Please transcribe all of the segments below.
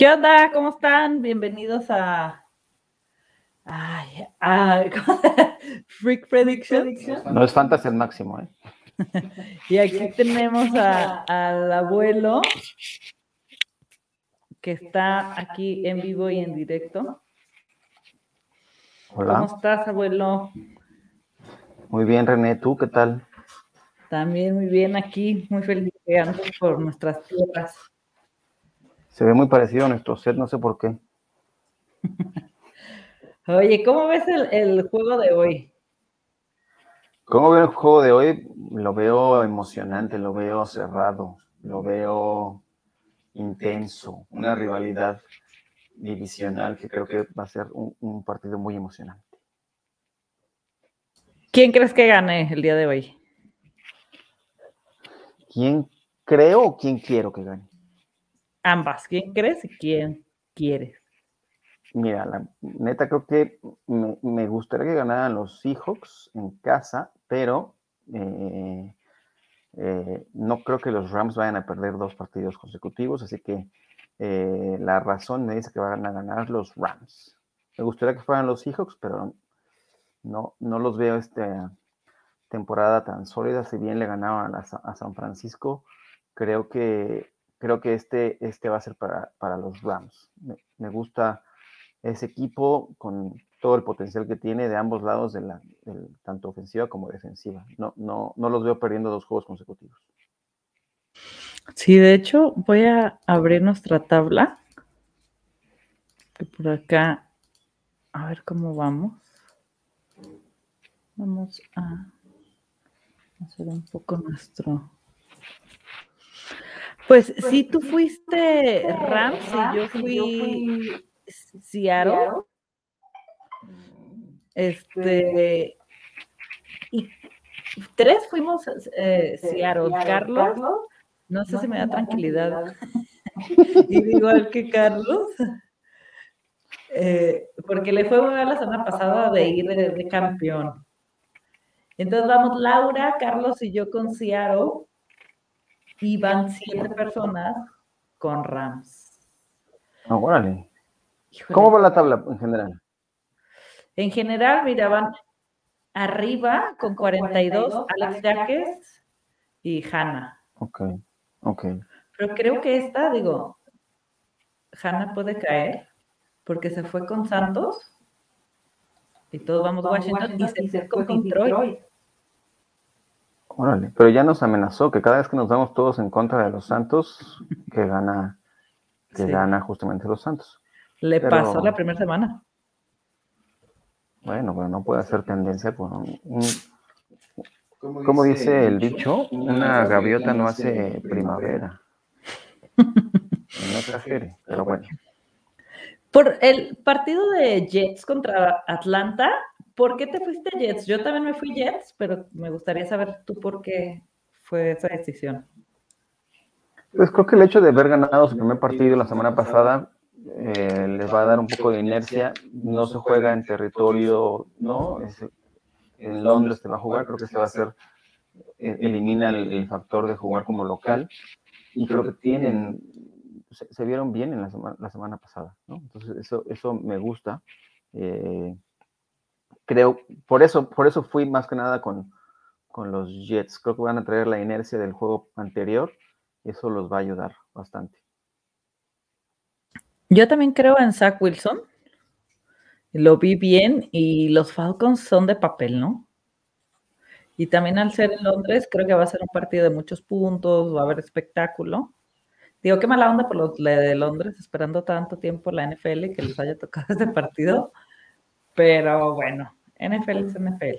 ¿Qué onda? ¿Cómo están? Bienvenidos a. Ay, a... Freak Predictions. No es fantasy al máximo, ¿eh? y aquí tenemos al abuelo que está aquí en vivo y en directo. Hola. ¿Cómo estás, abuelo? Muy bien, René. ¿Tú qué tal? También muy bien aquí, muy feliz por nuestras tierras. Se ve muy parecido a nuestro set, no sé por qué. Oye, ¿cómo ves el, juego de hoy? ¿Cómo veo el juego de hoy? Lo veo emocionante, lo veo cerrado, lo veo intenso, una rivalidad divisional que creo que va a ser un, un partido muy emocionante. ¿Quién crees que gane el día de hoy? ¿Quién creo o quién quiero que gane? Ambas. ¿Quién crees y quién quieres? Mira, la neta creo que me, gustaría que ganaran los Seahawks en casa, pero eh, eh, no creo que los Rams vayan a perder dos partidos consecutivos, así que eh, la razón me dice que van a ganar los Rams. Me gustaría que fueran los Seahawks, pero no, no los veo esta temporada tan sólida. Si bien le ganaban a, San Francisco, creo que creo que este, este va a ser para, los Rams. Me, gusta ese equipo con todo el potencial que tiene de ambos lados, de la, tanto ofensiva como defensiva. No, no, no los veo perdiendo dos juegos consecutivos. Sí, de hecho, voy a abrir nuestra tabla. Que por acá, a ver cómo vamos. Vamos a hacer un poco nuestro pues si tú fuiste Rams y yo fui Seattle. Este. Y tres fuimos eh, Seattle. Carlos, no sé si me da tranquilidad. igual que Carlos. Eh, porque le fue a la semana pasada de ir de, de, campeón. Entonces vamos Laura, Carlos y yo con Seattle y van siete personas con Rams. Ah, órale. ¿Cómo va la tabla en general? En general, mira, van arriba con 42 Alex Jaques y Hanna. Ok, ok. Pero creo que esta, digo, Hanna puede caer porque se fue con Santos y todos vamos a Washington y se fue con Detroit. Órale, pero ya nos amenazó que cada vez que nos damos todos en contra de los Santos, que gana, que gana justamente los Santos. Le pasó la primera semana. Bueno, bueno, no puede hacer tendencia con un, como dice el dicho, una gaviota no hace primavera. No exagere, pero bueno. Por el partido de Jets contra Atlanta, ¿Por qué te fuiste Jets? Yo también me fui Jets, pero me gustaría saber tú por qué fue esa decisión. Pues creo que el hecho de haber ganado su primer partido la semana pasada eh, les va a dar un poco de inercia. No se juega en territorio, ¿no? en Londres te va a jugar, creo que se va a hacer, eh, elimina el, factor de jugar como local. Y creo que tienen, se, vieron bien en la semana, la semana pasada, ¿no? Entonces eso, eso me gusta. Eh, creo, por eso, por eso fui más que nada con, los Jets. Creo que van a traer la inercia del juego anterior y eso los va a ayudar bastante. Yo también creo en Zach Wilson. Lo vi bien y los Falcons son de papel, ¿no? Y también al ser en Londres, creo que va a ser un partido de muchos puntos, va a haber espectáculo. Digo, qué mala onda por los de Londres, esperando tanto tiempo la NFL que les haya tocado este partido. Pero bueno, NFL es NFL.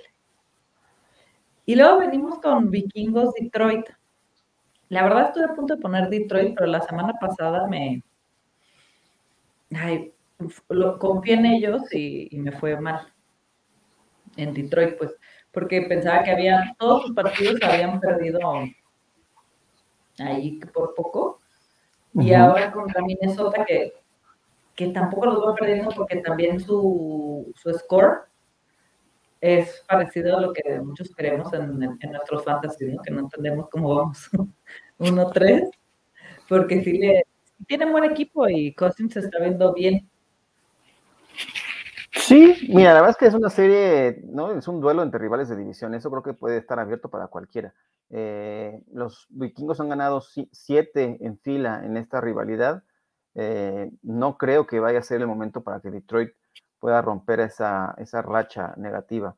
Y luego venimos con Vikingos Detroit. La verdad estuve a punto de poner Detroit, pero la semana pasada me... Ay, lo, confié en ellos y, me fue mal. En Detroit, pues, porque pensaba que había, todos sus partidos habían perdido ahí por poco. Y ahora contra Minnesota, que, que tampoco los voy perdiendo porque también su, su score es parecido a lo que muchos creemos en, en nuestros fantasy, que no entendemos cómo vamos 1-3, porque sí le, tienen buen equipo y Cousins se está viendo bien. Sí, mira, la verdad es que es una serie, ¿no? Es un duelo entre rivales de división, eso creo que puede estar abierto para cualquiera. Eh, los vikingos han ganado siete en fila en esta rivalidad. Eh, no creo que vaya a ser el momento para que Detroit pueda romper esa, esa racha negativa.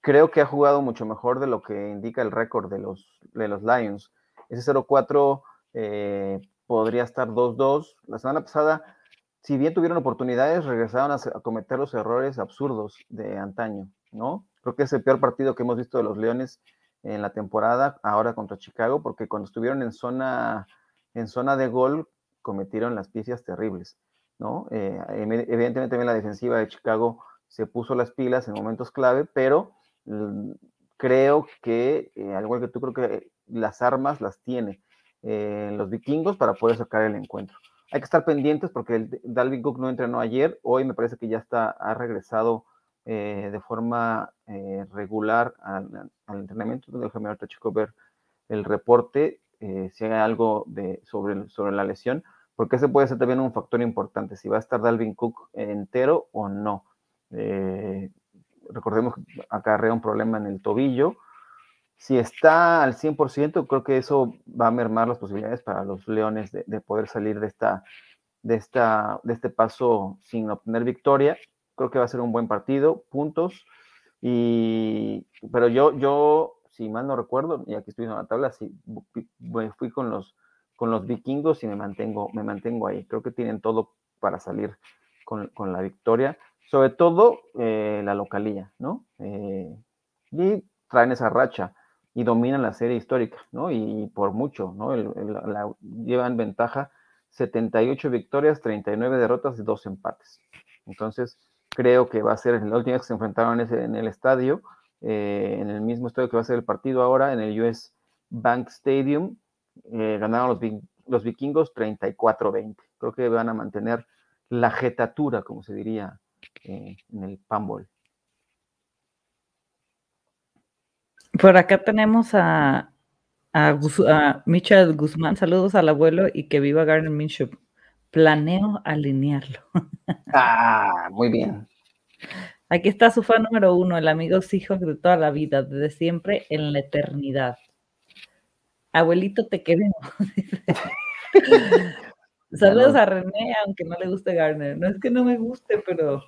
Creo que ha jugado mucho mejor de lo que indica el récord de los, de los Lions. Ese 0-4 eh, podría estar 2-2. La semana pasada, si bien tuvieron oportunidades, regresaron a, cometer los errores absurdos de antaño, ¿no? Creo que es el peor partido que hemos visto de los Leones en la temporada, ahora contra Chicago, porque cuando estuvieron en zona, en zona de gol, cometieron las piezas terribles, ¿no? Eh, evidentemente también la defensiva de Chicago se puso las pilas en momentos clave, pero mm, creo que, eh, al igual que tú, creo que las armas las tiene eh, los vikingos para poder sacar el encuentro. Hay que estar pendientes porque el Dalvin Cook no entrenó ayer, hoy me parece que ya está, ha regresado eh, de forma eh, regular al, entrenamiento. Déjame ahorita chico ver el reporte, si hay algo de, sobre, sobre la lesión, porque ese puede ser también un factor importante, si va a estar Dalvin Cook entero o no. recordemos que acarrea un problema en el tobillo. Si está al 100%, creo que eso va a mermar las posibilidades para los Leones de, de poder salir de, esta, de, esta, de este paso sin obtener victoria creo que va a ser un buen partido, puntos. Y, pero yo, yo, si mal no recuerdo, y aquí estoy en la tabla, sí, fui con los, con los vikingos y me mantengo, me mantengo ahí. Creo que tienen todo para salir con, con la victoria, sobre todo eh, la localía, ¿no? Eh, y traen esa racha y dominan la serie histórica, ¿no? Y, por mucho, ¿no? llevan ventaja 78 victorias, 39 derrotas y 2 empates. Entonces, creo que va a ser la última que se enfrentaron en el estadio, eh, en el mismo estadio que va a ser el partido ahora, en el US Bank Stadium, eh, ganaron los, los vikingos 34-20. Creo que van a mantener la jetatura, como se diría eh, en el Pambol. Por acá tenemos a, a, Michel Guzmán. Saludos al abuelo y que viva Garner Minshew. Planeo alinearlo. Ah, muy bien. Aquí está su fan número uno, el amigo Seahawk de toda la vida, desde siempre en la eternidad. Abuelito, te queremos. Saludos a René, aunque no le guste Garner. No es que no me guste, pero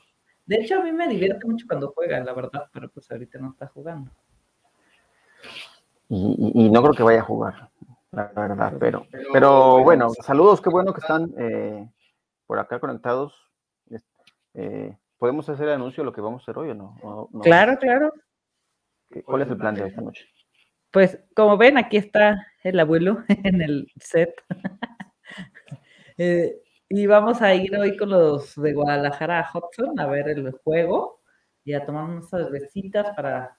de hecho a mí me divierte mucho cuando juega, la verdad, pero pues ahorita no está jugando. Y, no creo que vaya a jugar, la verdad, pero, pero bueno, saludos, qué bueno que están eh, por acá conectados. Eh, ¿Podemos hacer el anuncio de lo que vamos a hacer hoy o no? Claro, claro. ¿Cuál es el plan de esta noche? Pues como ven, aquí está el abuelo en el set. Eh, y vamos a ir hoy con los de Guadalajara a Hudson a ver el juego y a tomar unas para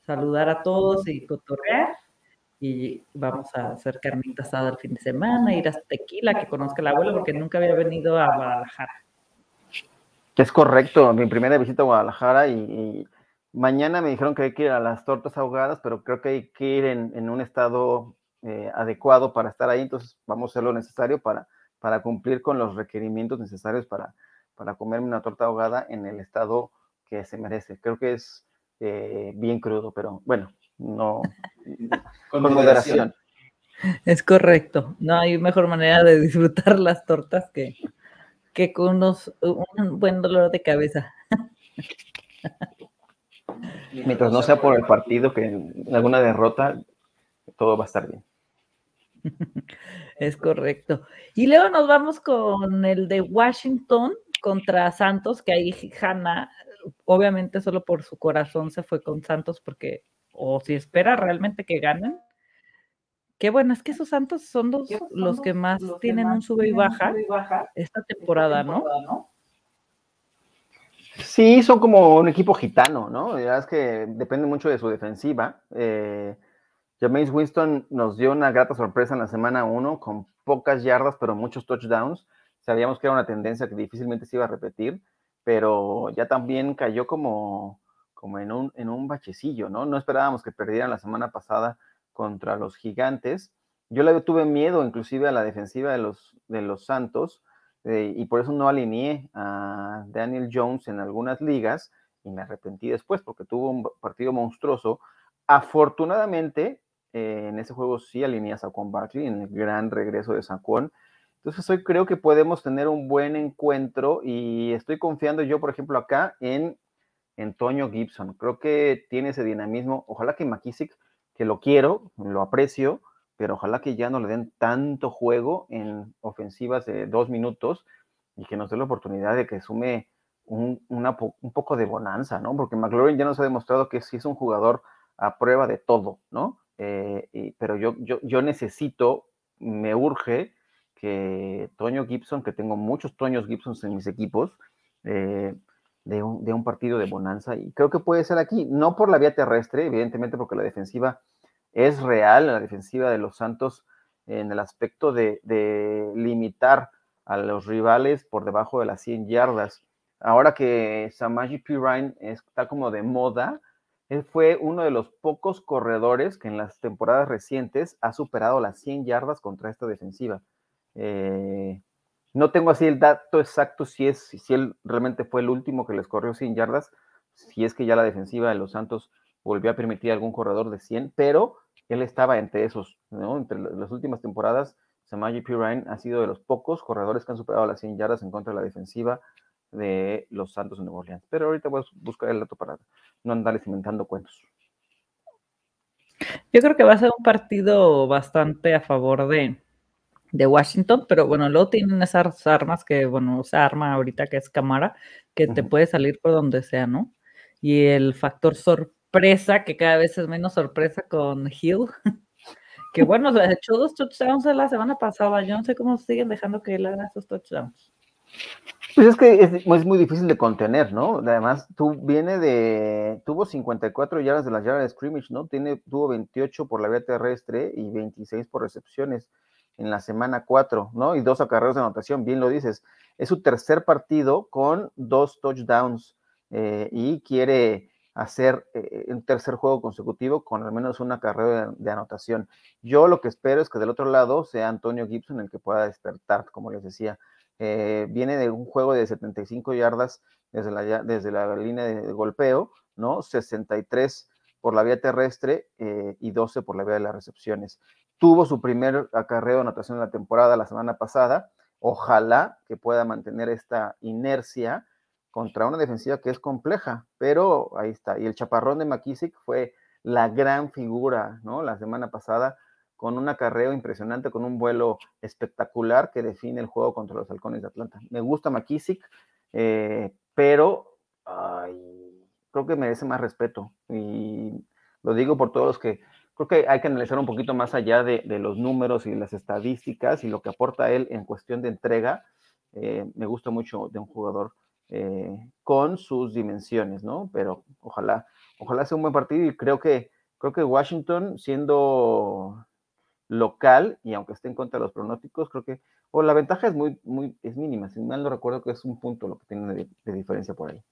saludar a todos y cotorrear. Y vamos a hacer carnita asada el fin de semana, ir a Tequila, que conozca el abuelo, porque nunca había venido a Guadalajara. Es correcto, mi primera visita a Guadalajara y, mañana me dijeron que hay que ir a las tortas ahogadas, pero creo que hay que ir en, un estado eh, adecuado para estar ahí, entonces vamos a hacer lo necesario para, para cumplir con los requerimientos necesarios para, para comerme una torta ahogada en el estado que se merece. Creo que es eh, bien crudo, pero bueno, no con moderación. Es correcto, no hay mejor manera de disfrutar las tortas que que con unos, un buen dolor de cabeza. Mientras no sea por el partido, que en alguna derrota, todo va a estar bien. Es correcto. Y luego nos vamos con el de Washington contra Santos, que ahí Hanna, obviamente solo por su corazón se fue con Santos porque, o si espera realmente que ganen, Qué bueno, es que esos Santos son los, que más tienen un sube y baja, esta temporada, ¿no? Sí, son como un equipo gitano, ¿no? Ya es que depende mucho de su defensiva. Eh, James Winston nos dio una grata sorpresa en la semana 1 con pocas yardas, pero muchos touchdowns. Sabíamos que era una tendencia que difícilmente se iba a repetir, pero ya también cayó como, como en, un, en un bachecillo, ¿no? No esperábamos que perdieran la semana pasada contra los gigantes. yo le tuve miedo inclusive a la defensiva de los, de los Santos eh, y por eso no alineé a Daniel Jones en algunas ligas y me arrepentí después porque tuvo un partido monstruoso. Afortunadamente, eh, en ese juego sí alineé a Saquon Barkley en el gran regreso de Saquon. Entonces hoy creo que podemos tener un buen encuentro y estoy confiando yo, por ejemplo, acá en Antonio Gibson. Creo que tiene ese dinamismo. Ojalá que McKissick, que lo quiero, lo aprecio, pero ojalá que ya no le den tanto juego en ofensivas de dos minutos y que nos dé la oportunidad de que sume un, poco de bonanza, ¿no? Porque McLaurin ya nos ha demostrado que sí es un jugador a prueba de todo, ¿no? Eh, pero yo, yo, yo necesito, me urge que Toño Gibson, que tengo muchos Toños Gibsons en mis equipos, eh, de, un, de, un, partido de bonanza. Y creo que puede ser aquí, no por la vía terrestre, evidentemente porque la defensiva es real, la defensiva de los Santos en el aspecto de, de limitar a los rivales por debajo de las 100 yardas. Ahora que Samaji Pirine está como de moda, él fue uno de los pocos corredores que en las temporadas recientes ha superado las 100 yardas contra esta defensiva. Eh, no tengo así el dato exacto si es si él realmente fue el último que les corrió 100 yardas, si es que ya la defensiva de los Santos volvió a permitir algún corredor de 100, pero él estaba entre esos, ¿no? Entre las últimas temporadas, Samaji Pirine ha sido de los pocos corredores que han superado las 100 yardas en contra de la defensiva de los Santos de Nueva Orleans. Pero ahorita voy a buscar el dato para no andarles inventando cuentos. Yo creo que va a ser un partido bastante a favor de, de Washington, pero bueno, luego tienen esas armas que, bueno, esa arma ahorita que es cámara, que te puede salir por donde sea, ¿no? Y el factor sorpresa, que cada vez es menos sorpresa con Hill, que bueno, ha hecho dos touchdowns la semana pasada, yo no sé cómo siguen dejando que él haga esos touchdowns. Pues es que es, muy difícil de contener, ¿no? Además, tú viene de, tuvo 54 yardas de las yardas de scrimmage, ¿no? Tiene, tuvo 28 por la vía terrestre y 26 por recepciones en la semana 4, ¿no? Y dos acarreos de anotación, bien lo dices. Es su tercer partido con dos touchdowns eh, y quiere hacer eh, un tercer juego consecutivo con al menos un acarreo de, anotación. Yo lo que espero es que del otro lado sea Antonio Gibson el que pueda despertar, como les decía. Eh, viene de un juego de 75 yardas desde la, desde la línea de golpeo, ¿no? 63 por la vía terrestre y 12 por la vía de las recepciones tuvo su primer acarreo de anotación de la temporada la semana pasada. Ojalá que pueda mantener esta inercia contra una defensiva que es compleja, pero ahí está. Y el chaparrón de McKissick fue la gran figura, ¿no? La semana pasada, con un acarreo impresionante, con un vuelo espectacular que define el juego contra los halcones de Atlanta. Me gusta McKissick, eh, pero creo que merece más respeto. Y lo digo por todos los que creo que hay que analizar un poquito más allá de, los números y las estadísticas y lo que aporta él en cuestión de entrega. Eh, me gusta mucho de un jugador eh, con sus dimensiones, ¿no? Pero ojalá, ojalá sea un buen partido y creo que, creo que Washington, siendo local y aunque esté en contra de los pronósticos, creo que, o la ventaja es muy, muy, es mínima, si mal no recuerdo que es un punto lo que tiene de diferencia por ahí.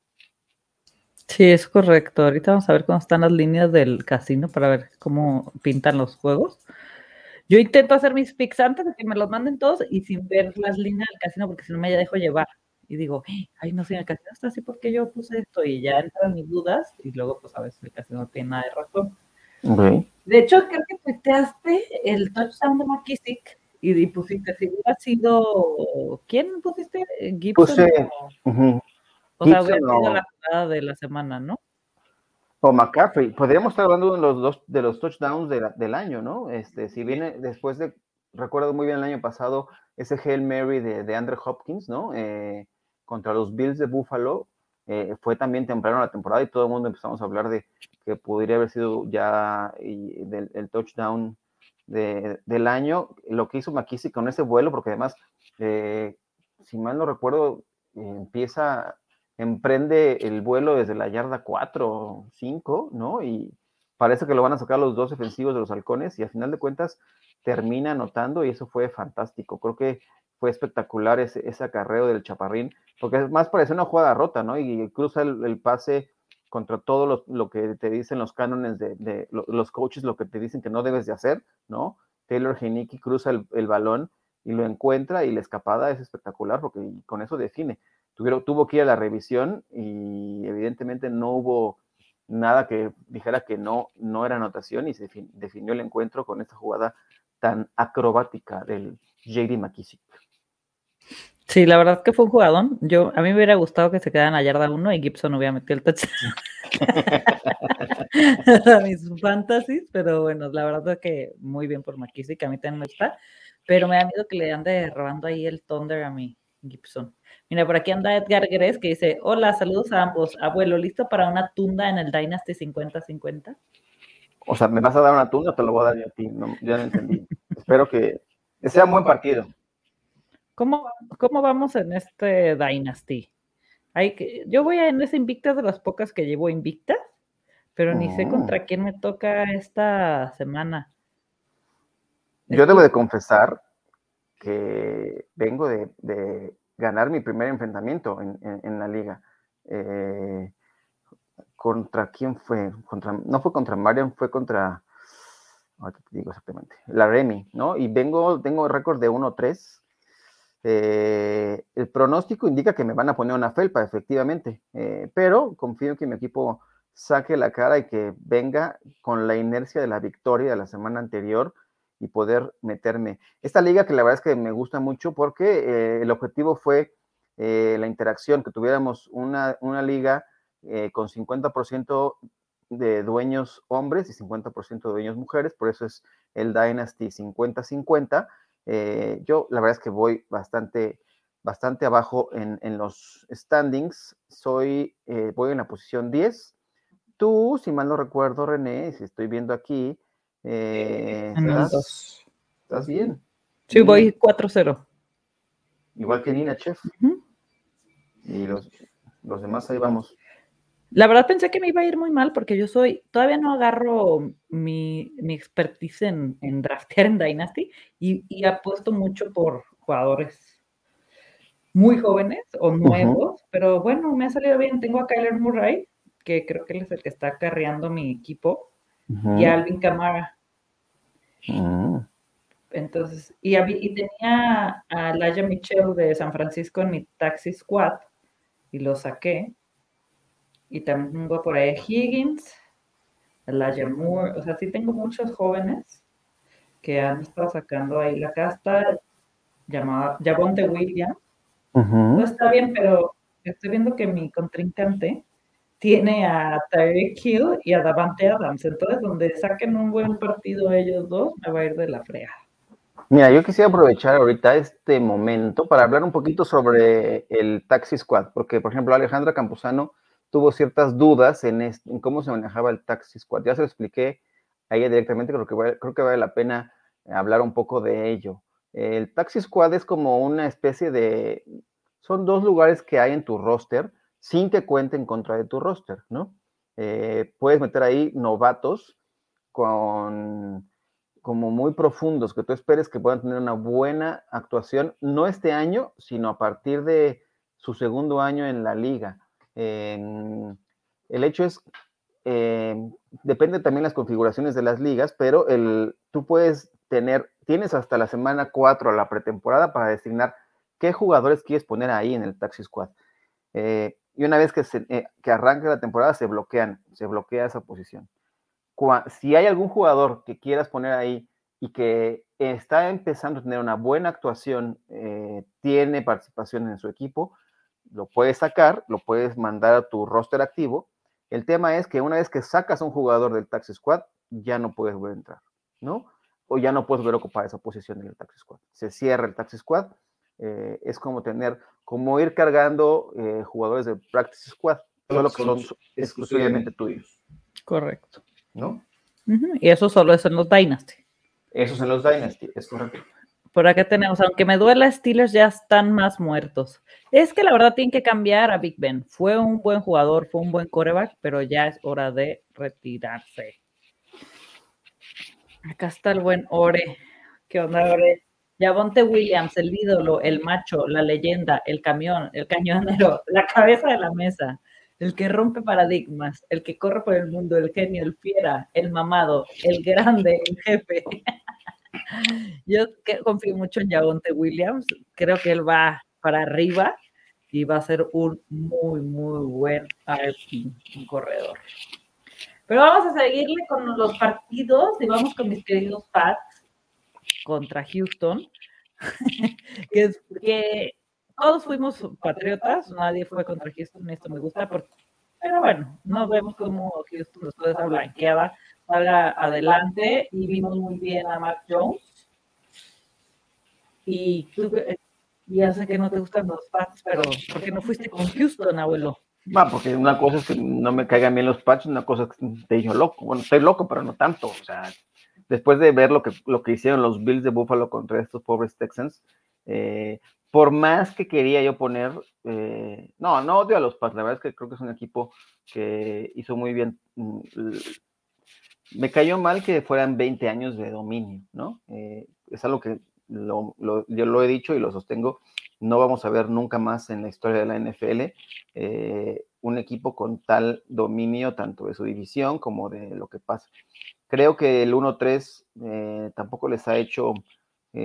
Sí, es correcto. Ahorita vamos a ver cómo están las líneas del casino para ver cómo pintan los juegos. Yo intento hacer mis picks antes de que me los manden todos y sin ver las líneas del casino porque si no me ya dejo llevar. Y digo, ay, no sé, el casino está así porque yo puse esto y ya entran mis dudas y luego pues a veces el casino no tiene nada de razón. De hecho, creo que tuiteaste el touchdown de McKissick y, pusiste, si hubiera sido, ¿quién pusiste? Gibson. O sea, hubiera sido la jugada de la semana, ¿no? O McCaffrey. Podríamos estar hablando de los dos de los touchdowns del año, ¿no? Este, si viene después de, recuerdo muy bien el año pasado, ese Hail Mary de, de Andrew Hopkins, ¿no? Eh, contra los Bills de Buffalo, eh, fue también temprano la temporada y todo el mundo empezamos a hablar de que podría haber sido ya el touchdown del año. Lo que hizo McKissick con ese vuelo, porque además, eh, si mal no recuerdo, empieza emprende el vuelo desde la yarda 4 o 5, ¿no? Y parece que lo van a sacar los dos defensivos de los halcones y al final de cuentas termina anotando y eso fue fantástico. Creo que fue espectacular ese, ese acarreo del chaparrín, porque más parece una jugada rota, ¿no? Y cruza el, pase contra todo lo, que te dicen los cánones de, los coaches, lo que te dicen que no debes de hacer, ¿no? Taylor Genicki cruza el, balón y lo encuentra y la escapada es espectacular porque con eso define. Tuvieron, tuvo que ir a la revisión y evidentemente no hubo nada que dijera que no, no era anotación y se definió el encuentro con esta jugada tan acrobática del JD McKissick. Sí, la verdad que fue un jugadón. Yo, a mí me hubiera gustado que se quedaran a yarda uno y Gibson hubiera metido el touchdown. mis fantasies, pero bueno, la verdad es que muy bien por McKissick, a mí también me gusta, pero me da miedo que le ande robando ahí el Thunder a mi Gibson. Mira, por aquí anda Edgar Gres que dice, hola, saludos a ambos. Abuelo, ¿listo para una tunda en el Dynasty 50-50? O sea, ¿me vas a dar una tunda o te lo voy a dar yo a ti? No, ya no entendí. Espero que sea un buen partido. ¿Cómo, ¿Cómo vamos en este Dynasty? Hay que, yo voy a en esa invicta de las pocas que llevo invicta, pero ni sé contra oh. quién me toca esta semana. Yo debo de confesar que vengo de, ganar mi primer enfrentamiento en, la liga. Eh, ¿Contra quién fue? Contra, no fue contra Marian, fue contra, te digo exactamente, la Remy, ¿no? Y vengo, tengo récord de 1-3 eh, el pronóstico indica que me van a poner una felpa, efectivamente, eh, pero confío en que mi equipo saque la cara y que venga con la inercia de la victoria de la semana anterior y poder meterme. Esta liga que la verdad es que me gusta mucho porque eh, el objetivo fue la interacción, que tuviéramos una, una liga con 50% de dueños hombres y 50% de dueños mujeres, por eso es el Dynasty 50-50 eh, yo la verdad es que voy bastante, bastante abajo en, los standings. Soy, eh, voy en la posición 10. Tú, si mal no recuerdo, René, si estoy viendo aquí, eh, estás, bien. Sí, voy 4-0. Igual que Nina Chef. Y los, los demás ahí vamos. La verdad pensé que me iba a ir muy mal porque yo soy, todavía no agarro mi, expertise en, en, draftear en Dynasty y, apuesto mucho por jugadores muy jóvenes o nuevos, pero bueno, me ha salido bien. Tengo a Kyler Murray, que creo que él es el que está carreando mi equipo, y a Alvin Kamara. Ah. Entonces, y, y, tenía a Laia Michelle de San Francisco en mi taxi squad y lo saqué y también tengo por ahí Higgins, Elijah Moore, o sea, sí tengo muchos jóvenes que han estado sacando ahí la casta, llamada Javonte Williams. No está bien, pero estoy viendo que mi contrincante tiene a Tyreek Hill y a Davante Adams. Entonces, donde saquen un buen partido ellos dos, me va a ir de la frea. Mira, yo quisiera aprovechar ahorita este momento para hablar un poquito sobre el Taxi Squad, porque, por ejemplo, Alejandra Campuzano tuvo ciertas dudas en, cómo se manejaba el Taxi Squad. Ya se lo expliqué a ella directamente, creo que, vale, creo que vale la pena hablar un poco de ello. El Taxi Squad es como una especie de... Son dos lugares que hay en tu roster sin que cuenten contra de tu roster, ¿no? Eh, puedes meter ahí novatos con como muy profundos, que tú esperes que puedan tener una buena actuación, no este año, sino a partir de su segundo año en la liga el hecho es, eh, depende también las configuraciones de las ligas, pero el, tú puedes tener, tienes hasta la semana 4 la pretemporada para designar qué jugadores quieres poner ahí en el Taxi Squad. Eh, y una vez que, se, eh, que arranque la temporada, se bloquean, se bloquea esa posición. si hay algún jugador que quieras poner ahí y que está empezando a tener una buena actuación, tiene participación en su equipo, lo puedes sacar, lo puedes mandar a tu roster activo. El tema es que una vez que sacas a un jugador del Taxi Squad, ya no puedes volver a entrar, ¿no? O ya no puedes volver a ocupar esa posición en el Taxi Squad. Se cierra el Taxi Squad. Eh, es como tener, como ir cargando eh, jugadores del Practice Squad, solo que son exclusivamente tuyos. Correcto. ¿No? Y eso solo es en los Dynasty. Eso es en los Dynasty, es correcto. Por acá tenemos, aunque me duela, Steelers ya están más muertos. Es que la verdad tienen que cambiar a Big Ben. Fue un buen jugador, fue un buen coreback, pero ya es hora de retirarse. Acá está el buen Ore. ¿Qué onda, Ore? Yavonte Williams, el ídolo, el macho, la leyenda, el camión, el cañonero, la cabeza de la mesa, el que rompe paradigmas, el que corre por el mundo, el genio, el fiera, el mamado, el grande, el jefe. Yo confío mucho en Yaonte Williams. Creo que él va para arriba y va a ser un muy, muy buen un corredor. Pero vamos a seguirle con los partidos y vamos con mis queridos Pats contra Houston. que, es, que todos fuimos patriotas, nadie fue contra Houston, esto me gusta, pero bueno, no vemos cómo Houston después de esa blanqueada salga adelante y vimos muy bien a Mark Jones. Y tú, ya sé que no te gustan los Pats, pero ¿por qué no fuiste con Houston, abuelo? Va, porque una cosa es que no me caigan bien los Pats, una cosa es que te yo loco. Bueno, estoy loco, pero no tanto. O sea, después de ver lo que, lo que hicieron los Bills de Buffalo contra estos pobres Texans, eh, por más que quería yo poner, eh, no, no odio a los Pats, la verdad es que creo que es un equipo que hizo muy bien. Me cayó mal que fueran 20 años de dominio, ¿no? Eh, es algo que yo lo he dicho y lo sostengo, no vamos a ver nunca más en la historia de la NFL eh, un equipo con tal dominio tanto de su división como de lo que pasa. Creo que el 1-3 tampoco les ha hecho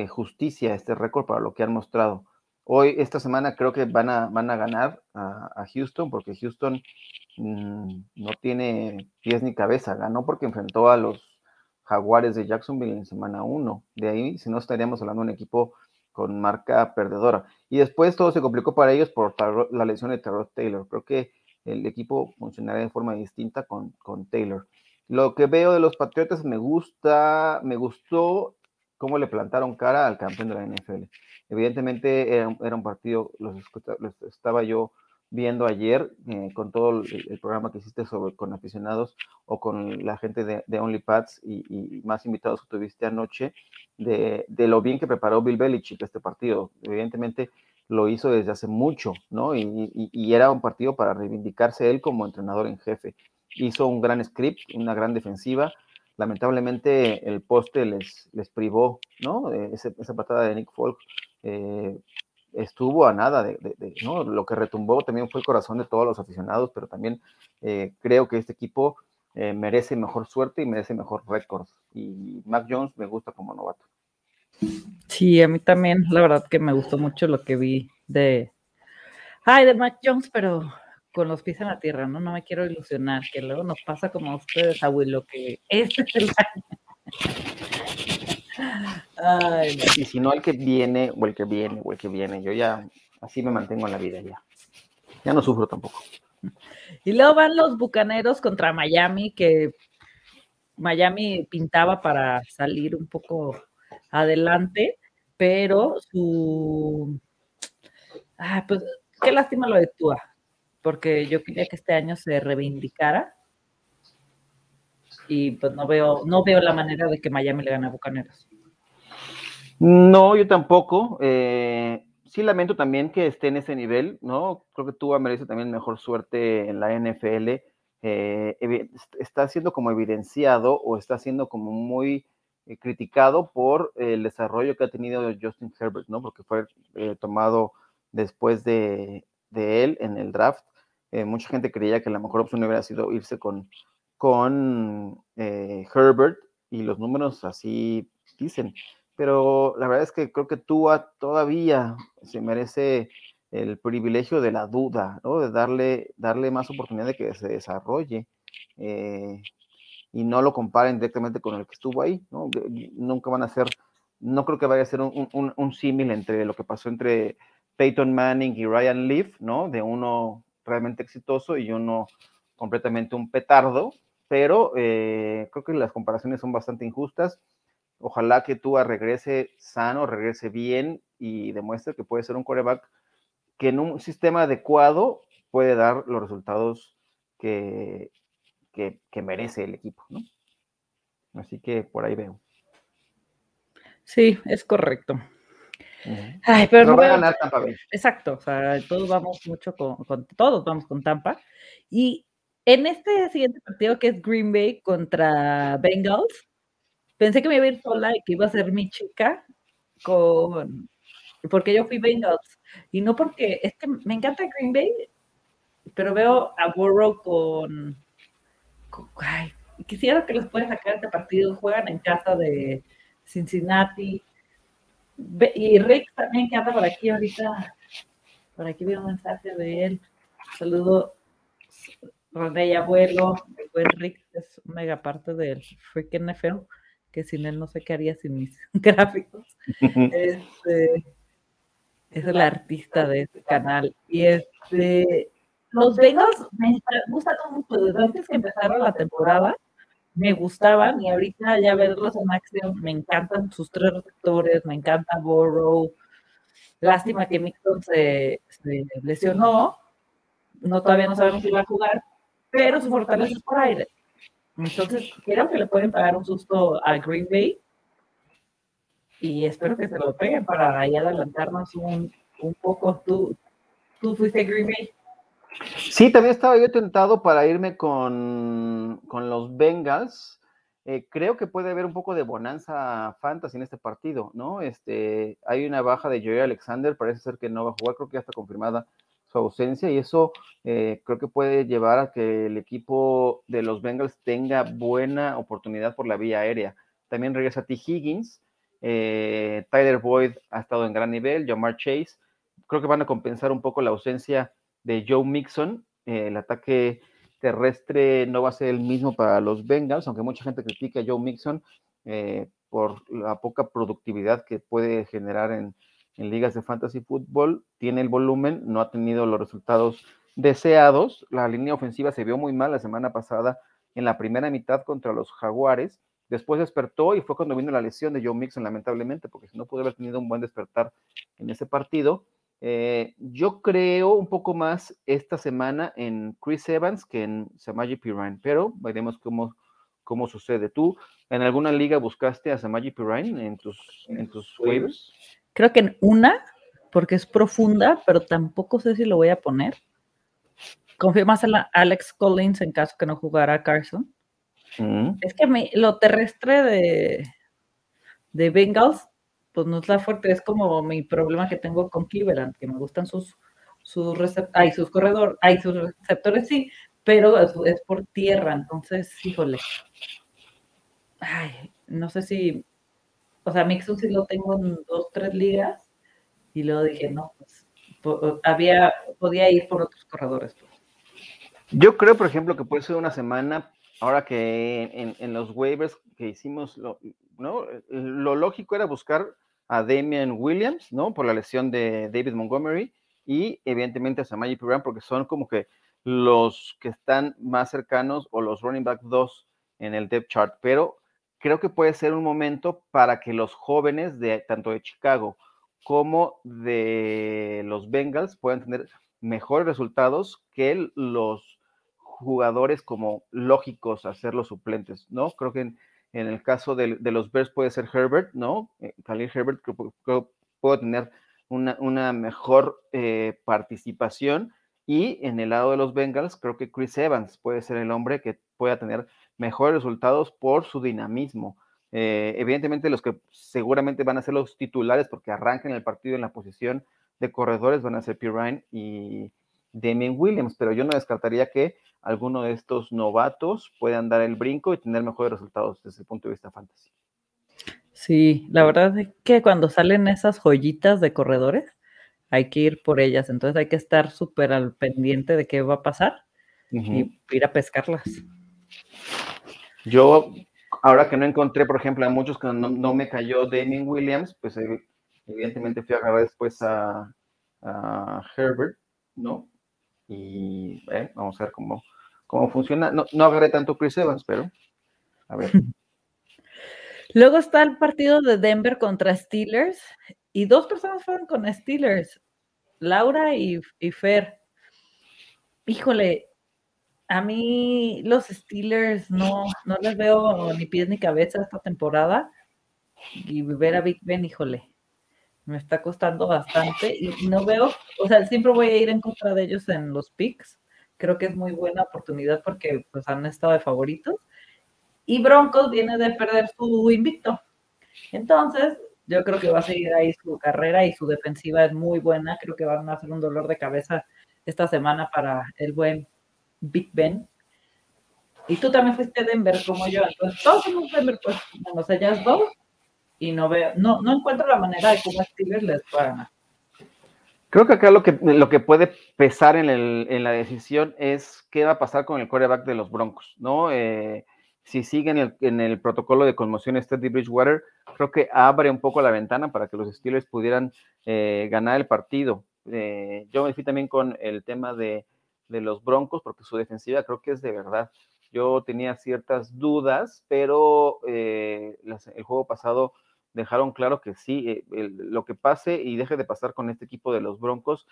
justicia a este récord para lo que han mostrado. Hoy, esta semana, creo que van a, van a ganar a, Houston, porque Houston mm, no tiene pies ni cabeza. Ganó porque enfrentó a los Jaguares de Jacksonville en semana 1. De ahí, si no, estaríamos hablando de un equipo con marca perdedora. Y después todo se complicó para ellos por la lesión de Terrell Taylor. Creo que el equipo funcionaría de forma distinta con, con Taylor. Lo que veo de los Patriotas me gusta, me gustó cómo le plantaron cara al campeón de la NFL. Evidentemente era, un partido, los, estaba yo viendo ayer eh, con todo el, programa que hiciste sobre, con aficionados o con la gente de, de OnlyPads y, más invitados que tuviste anoche, de, lo bien que preparó Bill Belichick este partido. Evidentemente lo hizo desde hace mucho, ¿no? Y, era un partido para reivindicarse él como entrenador en jefe. Hizo un gran script, una gran defensiva, lamentablemente el poste les, les privó, ¿no? esa patada de Nick Folk eh, estuvo a nada de, ¿no? Lo que retumbó también fue el corazón de todos los aficionados, pero también eh, creo que este equipo eh, merece mejor suerte y merece mejor récord. Y Mac Jones me gusta como novato. Sí, a mí también, la verdad que me gustó mucho lo que vi de, ay, de Mac Jones, pero con los pies en la tierra, ¿no? No me quiero ilusionar, que luego nos pasa como a ustedes, abuelo, que este es el Ay, y si no, el que viene, o el que viene, o el que viene, yo ya así me mantengo en la vida ya. Ya no sufro tampoco. Y luego van los bucaneros contra Miami, que Miami pintaba para salir un poco adelante, pero su. Ah, pues qué lástima lo de Tua porque yo quería que este año se reivindicara y pues no veo, no veo la manera de que Miami le gane a Bucaneros. No, yo tampoco. Eh, sí lamento también que esté en ese nivel, ¿no? Creo que tú merece también mejor suerte en la NFL. Eh, está siendo como evidenciado o está siendo como muy eh, criticado por el desarrollo que ha tenido Justin Herbert, ¿no? Porque fue tomado después de, de, él en el draft. Eh, mucha gente creía que la mejor opción hubiera sido irse con, con eh, Herbert y los números así dicen. Pero la verdad es que creo que Tua todavía se merece el privilegio de la duda, ¿no? de darle, darle más oportunidad de que se desarrolle. Eh, y no lo comparen directamente con el que estuvo ahí, ¿no? Nunca van a ser, no creo que vaya a ser un, un, un símil entre lo que pasó entre Peyton Manning y Ryan Leaf, ¿no? De uno realmente exitoso y uno completamente un petardo, pero eh, creo que las comparaciones son bastante injustas. Ojalá que Tua regrese sano, regrese bien y demuestre que puede ser un coreback que en un sistema adecuado puede dar los resultados que, que, merece el equipo, ¿no? Así que por ahí veo. Sí, es correcto. Ay, pero, no va a ganar Tampa Bay. Exacto, o sea, todos vamos mucho con, todos vamos con Tampa. Y en este siguiente partido que es Green Bay contra Bengals, pensé que me iba a ir sola y que iba a ser mi chica con porque yo fui Bengals y no porque es que me encanta Green Bay, pero veo a Burrow con, ay, quisiera que les pueda sacar este partido, juegan en casa de Cincinnati. Y Rick también que anda por aquí ahorita. Por aquí vi un mensaje de él. Saludo René Abuelo, el buen Rick es mega parte del freaking NFL, que sin él no sé qué haría sin mis gráficos. Este, es el artista de este canal. Y este, los Bengals me gustan mucho. Desde antes que empezaron la temporada, me gustaban y ahorita ya verlos en acción, me encantan sus tres receptores, me encanta Burrow. Lástima que Mixon se, se lesionó, no todavía no sabemos si va a jugar, pero su fortaleza es por aire. Entonces, creo que le pueden pagar un susto a Green Bay y espero que se lo peguen para ahí adelantarnos un, un poco. ¿Tú, ¿Tú fuiste Green Bay? Sí, también estaba yo tentado para irme con, con los Bengals. Eh, creo que puede haber un poco de bonanza fantasy en este partido, ¿no? Este, hay una baja de Joey Alexander, parece ser que no va a jugar, creo que ya está confirmada ausencia y eso eh, creo que puede llevar a que el equipo de los Bengals tenga buena oportunidad por la vía aérea. También regresa T. Higgins, eh, Tyler Boyd ha estado en gran nivel, Jamar Chase. Creo que van a compensar un poco la ausencia de Joe Mixon. Eh, el ataque terrestre no va a ser el mismo para los Bengals, aunque mucha gente critica a Joe Mixon por la poca productividad que puede generar en, en ligas de fantasy fútbol, tiene el volumen, no ha tenido los resultados deseados. La línea ofensiva se vio muy mal la semana pasada en la primera mitad contra los Jaguares. Después despertó y fue cuando vino la lesión de Joe Mixon, lamentablemente, porque si no pudo haber tenido un buen despertar en ese partido. Eh, yo creo un poco más esta semana en Chris Evans que en Samaji Pirine, pero veremos cómo, cómo sucede. ¿Tú en alguna liga buscaste a Samaji Pirine en tus, en tus waivers? Creo que en una, porque es profunda, pero tampoco sé si lo voy a poner. Confío más en la Alex Collins en caso que no jugara Carson. Mm. Es que lo terrestre de, de Bengals, pues no es la fuerte, es como mi problema que tengo con Cleveland, que me gustan sus, sus, receptores, sus corredores, ay, sus receptores sí, pero es, es, por tierra, entonces, híjole. Ay, no sé si o sea, Mixon sí lo tengo en dos, tres ligas y luego dije, no, pues había, podía ir por otros corredores. Pues. Yo creo, por ejemplo, que puede ser una semana, ahora que en, los waivers que hicimos, lo, ¿no? lo lógico era buscar a Damian Williams, ¿no? Por la lesión de David Montgomery y evidentemente a Samaji Piran, porque son como que los que están más cercanos o los running back 2 en el depth chart, pero creo que puede ser un momento para que los jóvenes de tanto de Chicago como de los Bengals puedan tener mejores resultados que los jugadores como lógicos a los suplentes, ¿no? Creo que el caso de, los Bears puede ser Herbert, ¿no? Eh, Khalil Herbert creo, que puede tener una, mejor eh, participación y en el lado de los Bengals creo que Chris Evans puede ser el hombre que pueda tener mejores resultados por su dinamismo. Eh, evidentemente los que seguramente van a ser los titulares porque arrancan el partido en la posición de corredores van a ser Pirine y Damien Williams, pero yo no descartaría que alguno de estos novatos puedan dar el brinco y tener mejores resultados desde el punto de vista fantasy. Sí, la verdad es que cuando salen esas joyitas de corredores, hay que ir por ellas, entonces hay que estar súper al pendiente de qué va a pasar y ir a pescarlas. Yo, ahora que no encontré, por ejemplo, a muchos que no, me cayó Damien Williams, pues evidentemente fui a agarrar después a, Herbert, ¿no? Y eh, vamos a ver cómo, cómo funciona. No, no agarré tanto Chris Evans, pero a ver. Luego está el partido de Denver contra Steelers y dos personas fueron con Steelers, Laura y, y Fer. Híjole, a mí los Steelers no, no les veo ni pies ni cabeza esta temporada. Y ver a Big Ben, híjole, me está costando bastante. Y no veo, o sea, siempre voy a ir en contra de ellos en los picks. Creo que es muy buena oportunidad porque pues han estado de favoritos. Y Broncos viene de perder su invicto. Entonces, yo creo que va a seguir ahí su carrera y su defensiva es muy buena. Creo que van a hacer un dolor de cabeza esta semana para el buen Big Ben. Y tú también fuiste Denver como yo. Entonces, todos somos Denver, pues, sea, ya dos. Y no veo, no, no encuentro la manera de cómo Steelers les pueda ganar. Creo que acá lo que, lo que puede pesar en, el, en la decisión es qué va a pasar con el quarterback de los Broncos, ¿no? Eh, si siguen en el, protocolo de conmoción Steady Bridgewater, creo que abre un poco la ventana para que los Steelers pudieran eh, ganar el partido. Eh, yo me fui también con el tema de, de, los Broncos, porque su defensiva creo que es de verdad. Yo tenía ciertas dudas, pero el juego pasado dejaron claro que sí, eh, lo que pase y deje de pasar con este equipo de los Broncos,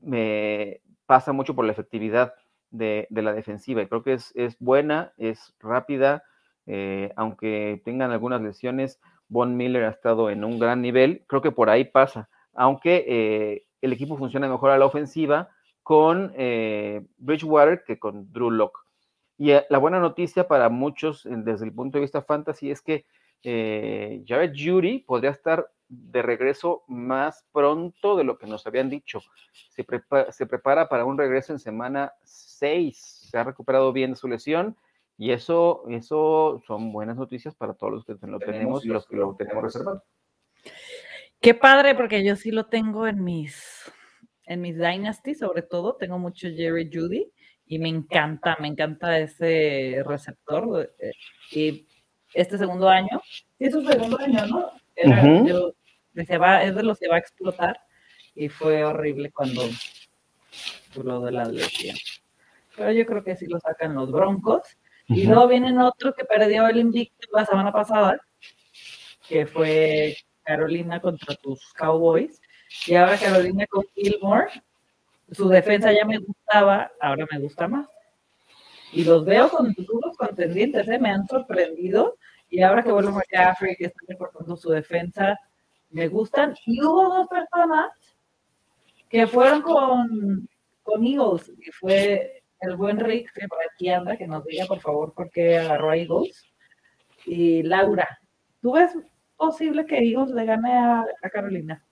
me pasa mucho por la efectividad de, la defensiva. Y creo que es, buena, es rápida, eh, aunque tengan algunas lesiones, Von Miller ha estado en un gran nivel, creo que por ahí pasa, aunque eh, el equipo funciona mejor a la ofensiva con Bridgewater que con Drew Locke. Y la buena noticia para muchos desde el punto de vista fantasy es que eh, Jared Judy podría estar de regreso más pronto de lo que nos habían dicho. Se, prepara para un regreso en semana 6. Se ha recuperado bien de su lesión y eso, eso son buenas noticias para todos los que lo tenemos, y los que lo tenemos reservado. Qué padre, porque yo sí lo tengo en mis, en mis Dynasty, sobre todo. Tengo mucho Jerry Judy y me encanta, me encanta ese receptor. Eh, y este segundo año. es su segundo año, ¿no? yo, va, es de los que va a explotar y fue horrible cuando lo de la lesión. Pero yo creo que sí lo sacan los Broncos. Y luego vienen otro que perdió el invicto la semana pasada, que fue Carolina contra tus Cowboys. Y ahora Carolina con Gilmore, su defensa ya me gustaba, ahora me gusta más y los veo con duros contendientes, ¿eh? me han sorprendido. Y ahora que vuelvo a McCaffrey, que está recortando su defensa, me gustan. Y hubo dos personas que fueron con, con Eagles, y fue el buen Rick, que por aquí anda, que nos diga por favor por qué agarró a Eagles. Y Laura, ¿tú ves posible que Eagles le gane a, Carolina?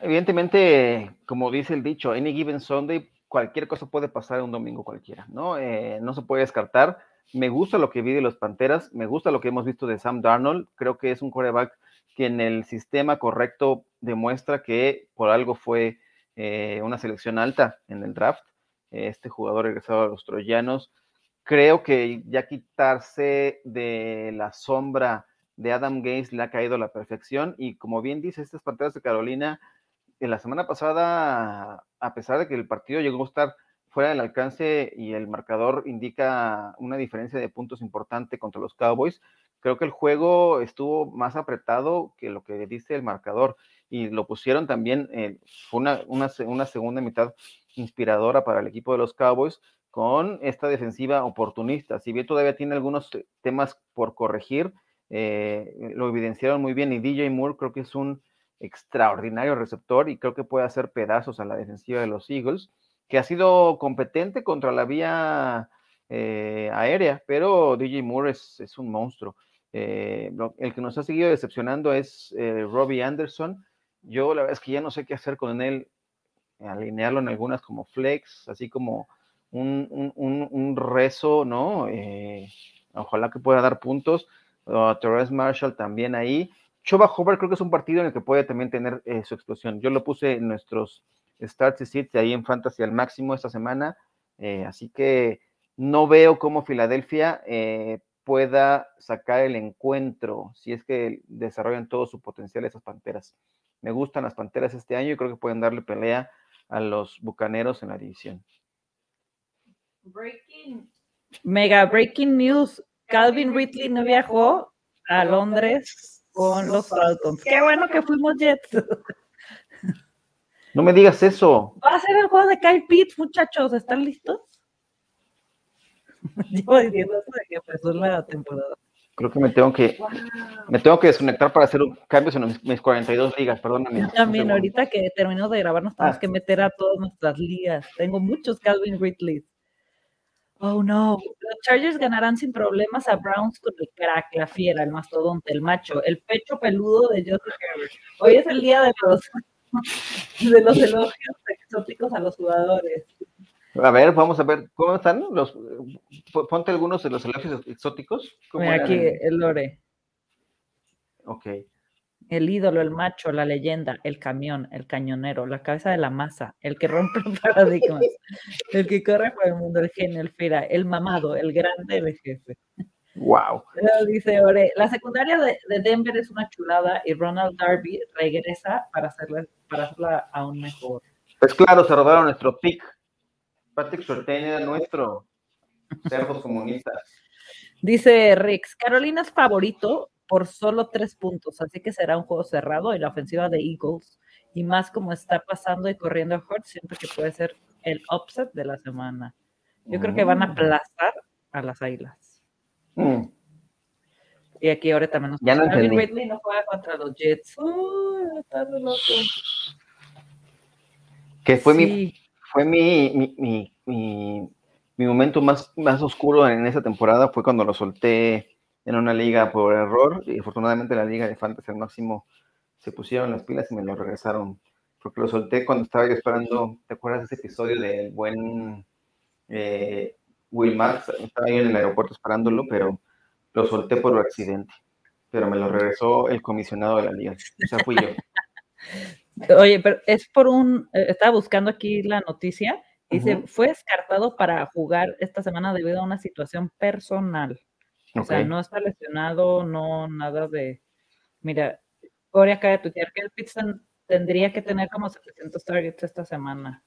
evidentemente, como dice el dicho, any given Sunday cualquier cosa puede pasar un domingo cualquiera, ¿no? Eh, no se puede descartar. Me gusta lo que vi de los Panteras, me gusta lo que hemos visto de Sam Darnold. Creo que es un quarterback que en el sistema correcto demuestra que por algo fue eh, una selección alta en el draft. Este jugador regresado a los Troyanos. Creo que ya quitarse de la sombra de Adam Gates le ha caído a la perfección. Y como bien dice, estas Panteras de Carolina en la semana pasada, a pesar de que el partido llegó a estar fuera del alcance y el marcador indica una diferencia de puntos importante contra los Cowboys, creo que el juego estuvo más apretado que lo que dice el marcador y lo pusieron también, eh, fue una, una, segunda mitad inspiradora para el equipo de los Cowboys con esta defensiva oportunista. Si bien todavía tiene algunos temas por corregir, eh, lo evidenciaron muy bien y DJ Moore creo que es un extraordinario receptor y creo que puede hacer pedazos a la defensiva de los Eagles, que ha sido competente contra la vía eh, aérea, pero DJ Moore es, un monstruo. Eh, el que nos ha seguido decepcionando es eh, Robbie Anderson. Yo la verdad es que ya no sé qué hacer con él, alinearlo en algunas como flex, así como un, rezo, ¿no? ojalá que pueda dar puntos. Uh, Torres Marshall también ahí. Choba Hover creo que es un partido en el que puede también tener eh, su explosión. Yo lo puse en nuestros starts y sits ahí en Fantasy al máximo esta semana, eh, así que no veo cómo Filadelfia eh, pueda sacar el encuentro si es que desarrollan todo su potencial esas Panteras. Me gustan las Panteras este año y creo que pueden darle pelea a los Bucaneros en la división. Breaking. Mega breaking news. Calvin Ridley no viajó a Londres con los Falcons. Qué bueno que fuimos Jets. No me digas eso. Va a ser el juego de Kyle Pitts, muchachos. ¿Están listos? Llevo diciendo eso de que empezó la temporada. Creo que me tengo que me tengo que desconectar para hacer cambios en mis 42 ligas, perdóname. también, ahorita que terminamos de grabar, nos tenemos ah. que meter a todas nuestras ligas. Tengo muchos Calvin Ridley. Oh no, los Chargers ganarán sin problemas a Browns con el crack, la fiera, el mastodonte, el macho, el pecho peludo de Joseph Herbert. Hoy es el día de los, de los elogios exóticos a los jugadores. A ver, vamos a ver, ¿cómo están? Los, ponte algunos de los elogios exóticos. aquí, el Lore. Ok. El ídolo, el macho, la leyenda, el camión, el cañonero, la cabeza de la masa, el que rompe paradigmas, el que corre por el mundo, el genio, el fira, el mamado, el grande, el jefe. Wow. Dice Ore, la secundaria de, Denver es una chulada y Ronald Darby regresa para, hacerla, para hacerla aún mejor. Pues claro, se robaron nuestro pick. Patrick Surtain era nuestro. Cerdos comunistas. Dice Rix, Carolina es favorito por solo tres puntos, así que será un juego cerrado y la ofensiva de Eagles, y más como está pasando y corriendo a Hurt, siempre que puede ser el upset de la semana. Yo creo que van a mm. aplastar a las Águilas. Mm. Y aquí ahora también nos ya no Ridley no juega contra los Jets. está loco. Que fue mi fue mi, mi, mi, mi, momento más, más oscuro en esa temporada fue cuando lo solté en una liga por error y afortunadamente la liga de Fantasy al máximo se pusieron las pilas y me lo regresaron porque lo solté cuando estaba yo esperando, ¿te acuerdas de ese episodio del buen eh, Will Marks? Estaba yo en el aeropuerto esperándolo, pero lo solté por accidente, pero me lo regresó el comisionado de la liga, o sea, fui yo. Oye, pero es por un, eh, estaba buscando aquí la noticia, dice, fue descartado para jugar esta semana debido a una situación personal. O sea, no está lesionado, no nada de. Mira, Corey acaba de tuitear que el Pittston tendría que tener como 700 targets esta semana.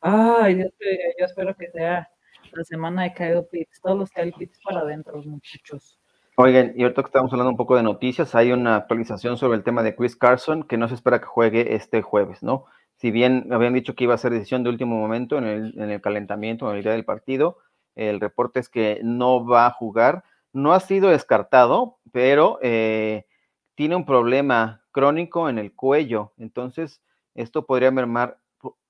Ay, Dios yo espero que sea la semana de Kyle Pitts, todos los Kyle Pitts para adentro, muchachos. Oigan, y ahorita que estamos hablando un poco de noticias, hay una actualización sobre el tema de Chris Carson que no se espera que juegue este jueves, ¿no? Si bien habían dicho que iba a ser decisión de último momento en el, en el calentamiento, en el día del partido, el reporte es que no va a jugar no ha sido descartado, pero eh, tiene un problema crónico en el cuello. Entonces, esto podría mermar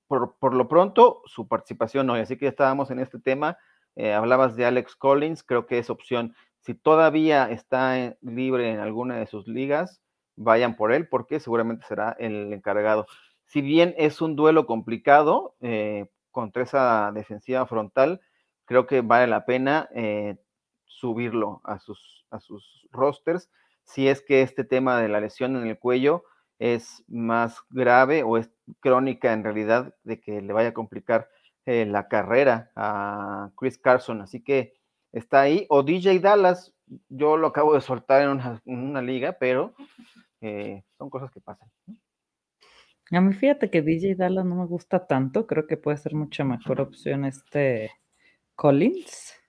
por, lo pronto su participación hoy. Así que estábamos en este tema. Eh, hablabas de Alex Collins, creo que es opción. Si todavía está libre en alguna de sus ligas, vayan por él porque seguramente será el encargado. Si bien es un duelo complicado eh, contra esa defensiva frontal, creo que vale la pena subirlo a sus, a sus rosters si es que este tema de la lesión en el cuello es más grave o es crónica en realidad de que le vaya a complicar eh, la carrera a Chris Carson. Así que está ahí. O DJ Dallas, yo lo acabo de soltar en una, liga, pero eh, son cosas que pasan. A mí fíjate que DJ Dallas no me gusta tanto, creo que puede ser mucha mejor opción este Collins.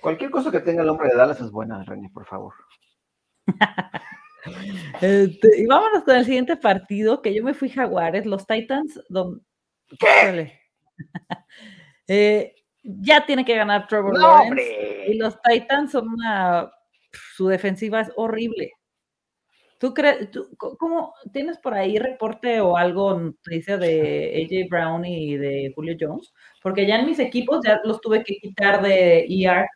Cualquier cosa que tenga el nombre de Dallas es buena, René, por favor. Este, y vámonos con el siguiente partido, que yo me fui Jaguares, los Titans. ¿Qué? Eh, ya tiene que ganar Trevor Lawrence. Y los Titans son una. Su defensiva es horrible. ¿Tú crees, cómo tienes por ahí reporte o algo, noticia de AJ Brown y de Julio Jones? Porque ya en mis equipos ya los tuve que quitar de ER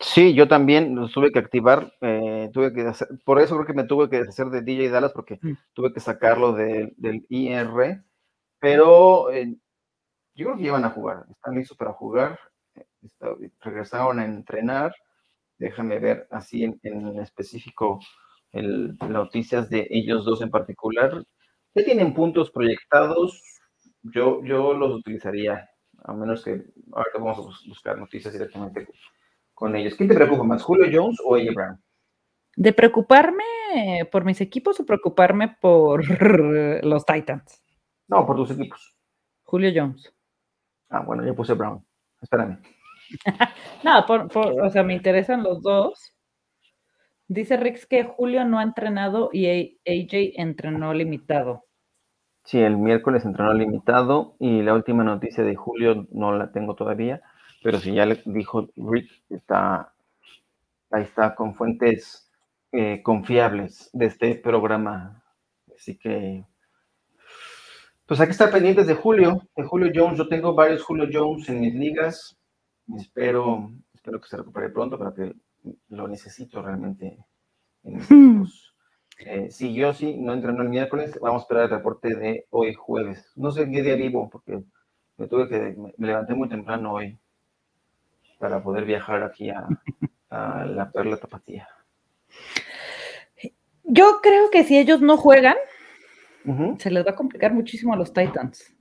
Sí, yo también los tuve que activar, eh, tuve que hacer, por eso creo que me tuve que deshacer de DJ Dallas porque mm. tuve que sacarlo del IR, pero eh, yo creo que iban a jugar, están listos para jugar, regresaron a entrenar, déjame ver así en, específico el, noticias de ellos dos en particular, ya tienen puntos proyectados, yo, yo los utilizaría, a menos que ahora vamos a buscar noticias directamente con ellos. ¿Quién te preocupa más, Julio Jones o AJ Brown? ¿De preocuparme por mis equipos o preocuparme por los Titans? No, por tus equipos. Julio Jones. Ah, bueno, yo puse Brown. Espérame. no, o sea, me interesan los dos. Dice Rix que Julio no ha entrenado y AJ entrenó limitado. Sí, el miércoles entrenó limitado y la última noticia de Julio no la tengo todavía pero si ya le dijo Rick, está, ahí está con fuentes eh, confiables de este programa. Así que, pues hay que estar pendientes de Julio, de Julio Jones. Yo tengo varios Julio Jones en mis ligas. Espero, espero que se recupere pronto para que lo necesito realmente en mis hmm. eh, si yo sí no entrenó el miércoles, vamos a esperar el reporte de hoy jueves. No sé qué día vivo, porque me tuve que, me levanté muy temprano hoy para poder viajar aquí a, la Perla Tapatía. Yo creo que si ellos no juegan, se les va a complicar muchísimo a los Titans.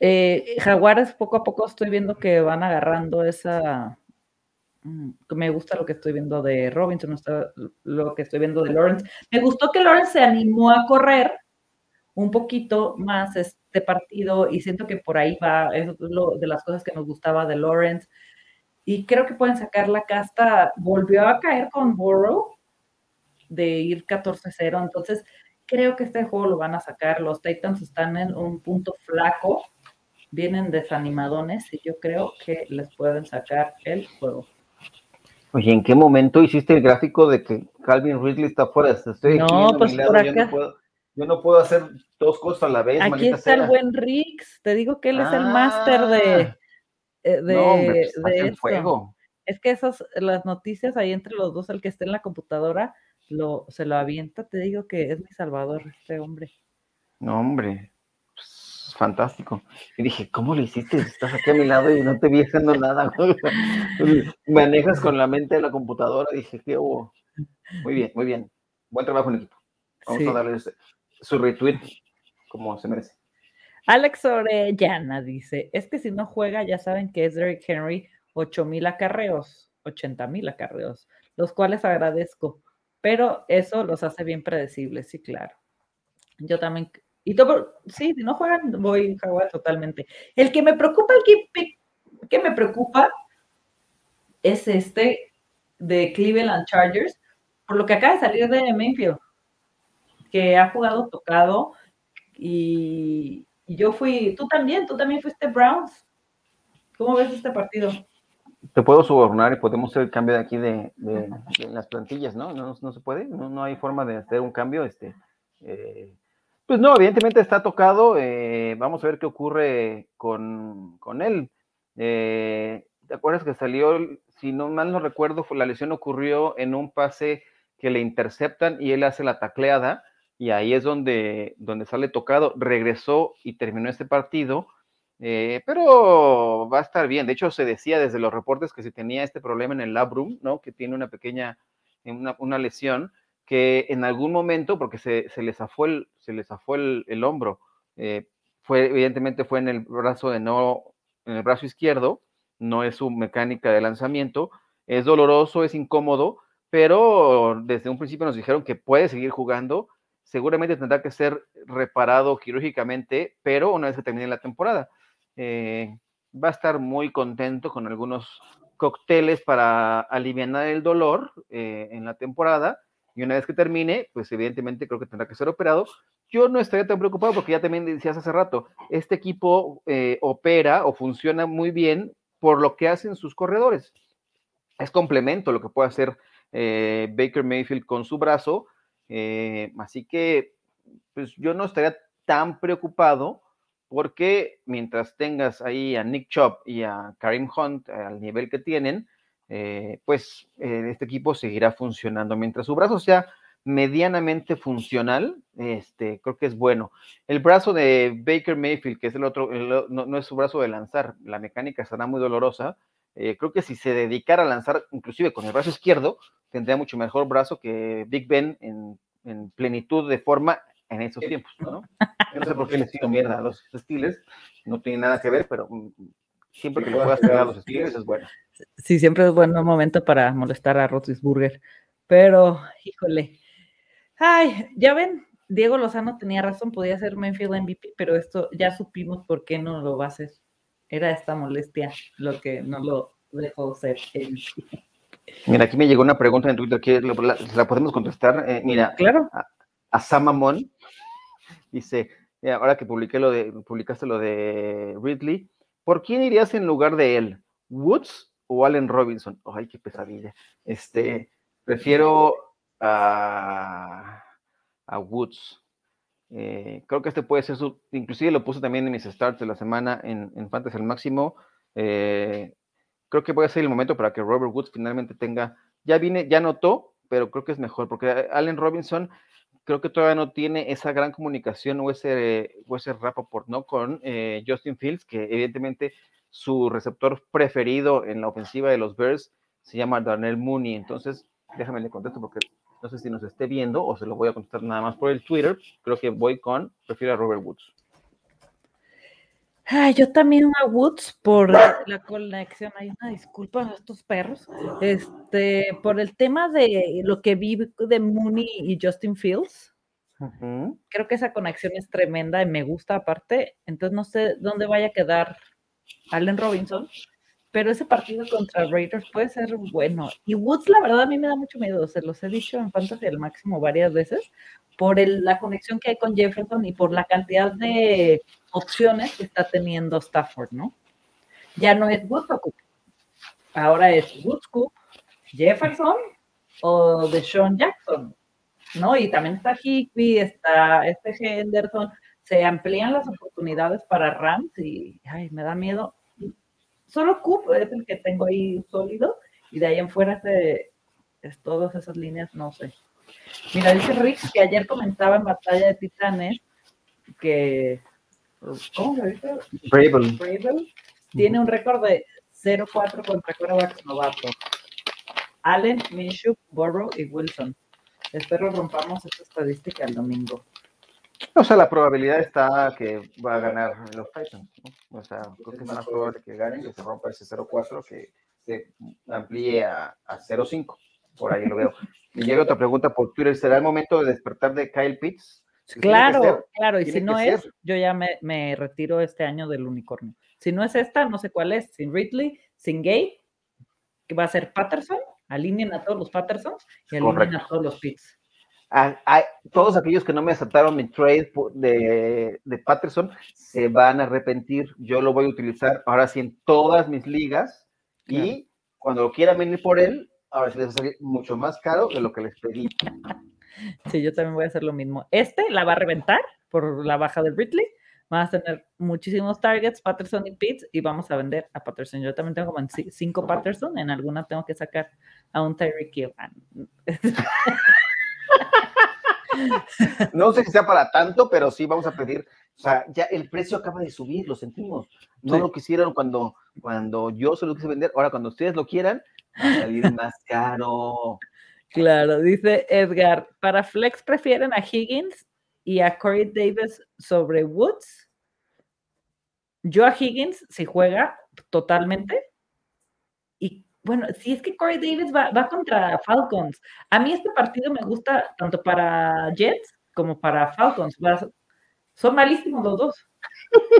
Eh, Jaguares poco a poco estoy viendo que van agarrando esa... Mm, me gusta lo que estoy viendo de Robinson, lo que estoy viendo de Lawrence. Me gustó que Lawrence se animó a correr un poquito más este partido y siento que por ahí va, es lo de las cosas que nos gustaba de Lawrence. Y creo que pueden sacar la casta. Volvió a caer con Burrow de ir 14-0. Entonces, creo que este juego lo van a sacar. Los Titans están en un punto flaco vienen desanimadones y yo creo que les pueden sacar el juego. Oye, ¿en qué momento hiciste el gráfico de que Calvin Ridley está fuera? Estoy no, pues por acá. Yo no, puedo, hacer dos cosas a la vez. Aquí está el buen Rix. Te digo que él es el máster de, ah. eh, de, no, pues, fuego. Es que esas, las noticias ahí entre los dos, el que esté en la computadora, lo, se lo avienta. Te digo que es mi salvador, este hombre. No, hombre fantástico. Y dije, ¿cómo lo hiciste? Estás aquí a mi lado y no te vi haciendo nada. Manejas con la mente de la computadora. Dije, ¿qué hubo? Muy bien, muy bien. Buen trabajo en equipo. Vamos a darle su retweet como se merece. Alex Orellana dice, es que si no juega ya saben que es Derrick Henry 8 mil acarreos, 80 mil acarreos, los cuales agradezco, pero eso los hace bien predecibles, sí, claro. Yo también y sí, si no juegan, voy Jaguar totalmente. El que me preocupa, el que, que me preocupa es este de Cleveland Chargers, por lo que acaba de salir de Mayfield, que ha jugado tocado y, yo fui, tú también, tú también fuiste Browns. ¿Cómo ves este partido? Te puedo subornar y podemos hacer el cambio de aquí de, las plantillas, ¿no? ¿no? No, se puede, no, no, hay forma de hacer un cambio, este, eh, pues no, evidentemente está tocado. Eh, vamos a ver qué ocurre con, él. Eh, ¿Te acuerdas que salió, si no mal no recuerdo, la lesión ocurrió en un pase que le interceptan y él hace la tacleada y ahí es donde, donde sale tocado. Regresó y terminó este partido, eh, pero va a estar bien. De hecho, se decía desde los reportes que si tenía este problema en el labrum, ¿no? Que tiene una pequeña, una, una lesión que en algún momento, porque se, se les zafó el, se les zafó el, hombro, eh, fue, evidentemente fue en el brazo de no, en el brazo izquierdo, no es su mecánica de lanzamiento, es doloroso, es incómodo, pero desde un principio nos dijeron que puede seguir jugando, seguramente tendrá que ser reparado quirúrgicamente, pero una vez que termine la temporada. Eh, va a estar muy contento con algunos cócteles para aliviar el dolor eh, en la temporada y una vez que termine, pues evidentemente creo que tendrá que ser operado. Yo no estaría tan preocupado porque ya también decías hace rato, este equipo eh, opera o funciona muy bien por lo que hacen sus corredores. Es complemento lo que puede hacer Baker Mayfield con su brazo. Eh, así que, pues yo no estaría tan preocupado porque mientras tengas ahí a Nick Chubb y a Karim Hunt al nivel que tienen, eh, pues eh, este equipo seguirá funcionando. Mientras su brazo sea medianamente funcional, este, creo que es bueno. El brazo de Baker Mayfield, que es el otro, no, es su brazo de lanzar, la mecánica será muy dolorosa. Eh, creo que si se dedicara a lanzar, inclusive con el brazo izquierdo, tendría mucho mejor brazo que Big Ben en, plenitud de forma en esos tiempos, ¿no? no sé por qué les sigo mierda a los Steelers, no tiene nada que ver, pero mm, siempre que le puedas pegar a los Steelers es bueno. Sí, siempre es buen momento para molestar a Rotisburger. Pero, híjole. Ay, ya ven, Diego Lozano tenía razón, podía ser Menfield MVP, pero esto ya supimos por qué no lo va a hacer. Era esta molestia lo que no lo dejó ser. Mira, aquí me llegó una pregunta en Twitter que la, podemos contestar. Eh, mira, claro. A, Samamon dice, ahora que publiqué lo de, publicaste lo de Ridley, ¿por quién irías en lugar de él? ¿Woods o Allen Robinson. Ay, qué pesadilla. Este, prefiero a, a Woods. Eh, creo que este puede ser su, inclusive lo puse también en mis starts de la semana en, en Fantasy al máximo. Eh, creo que puede ser el momento para que Robert Woods finalmente tenga, ya viene, ya notó, pero creo que es mejor, porque Allen Robinson creo que todavía no tiene esa gran comunicación o ese, o ese ¿no? Con eh, Justin Fields, que evidentemente su receptor preferido en la ofensiva de los Bears se llama Darnell Mooney. Entonces, déjame le contesto porque no sé si nos esté viendo o se lo voy a contestar nada más por el Twitter. Creo que voy con, prefiero a Robert Woods. Ay, yo también a Woods por la conexión. Hay una disculpa a estos perros. Este, por el tema de lo que vi de Mooney y Justin Fields. Creo que esa conexión es tremenda y me gusta aparte. Entonces no sé dónde vaya a quedar Allen Robinson, pero ese partido contra Raiders puede ser bueno. Y Woods, la verdad, a mí me da mucho miedo. Se los he dicho en Fantasy al máximo varias veces por la conexión que hay con Jefferson y por la cantidad de opciones que está teniendo Stafford, ¿no? Ya no es Woods o Cook. Ahora es Woods, Cook, Jefferson o de Sean Jackson, ¿no? Y también está Higby, está este Henderson. Se amplían las oportunidades para Rams y, ay, me da miedo. Solo Cook es el que tengo ahí sólido y de ahí en fuera es todas esas líneas, no sé. Mira, dice Rick que ayer comentaba en Batalla de Titanes que. ¿Cómo se dice? Bravel. tiene un récord de 0-4 contra quarterbacks novatos. Allen, Minshew, Burrow y Wilson. Espero rompamos esta estadística el domingo. O sea, la probabilidad está que va a ganar los Titans. ¿no? O sea, creo que es más probable que ganen, que se rompa ese 0-4, que se amplíe a, a 0-5. Por ahí lo veo. Y llega otra pregunta por Twitter, ¿será el momento de despertar de Kyle Pitts? claro, claro, y si no es, yo ya me, retiro este año del unicornio. Si no es esta, no sé cuál es, sin Ridley, sin Gay, que va a ser Patterson, alineen a todos los Pattersons y alineen a todos los Pitts. Todos aquellos que no me aceptaron mi trade de, de, Patterson se van a arrepentir. Yo lo voy a utilizar ahora sí en todas mis ligas y cuando quieran venir por él, ahora sí les va a salir mucho más caro de lo que les pedí. Sí, yo también voy a hacer lo mismo. Este la va a reventar por la baja de Ridley. Vamos a tener muchísimos targets, Patterson y Pitts, y vamos a vender a Patterson. Yo también tengo como cinco Patterson, en alguna tengo que sacar a un Tyreek Hill. No sé si sea para tanto, pero sí vamos a pedir. O sea, ya el precio acaba de subir, lo sentimos. No lo quisieron cuando, cuando yo se lo quise vender. Ahora, cuando ustedes lo quieran, va a salir más caro. Claro, dice Edgar, para Flex prefieren a Higgins y a Corey Davis sobre Woods. Yo a Higgins, si juega totalmente. Bueno, si es que Corey Davis va, contra Falcons. A mí este partido me gusta tanto para Jets como para Falcons. son malísimos los dos.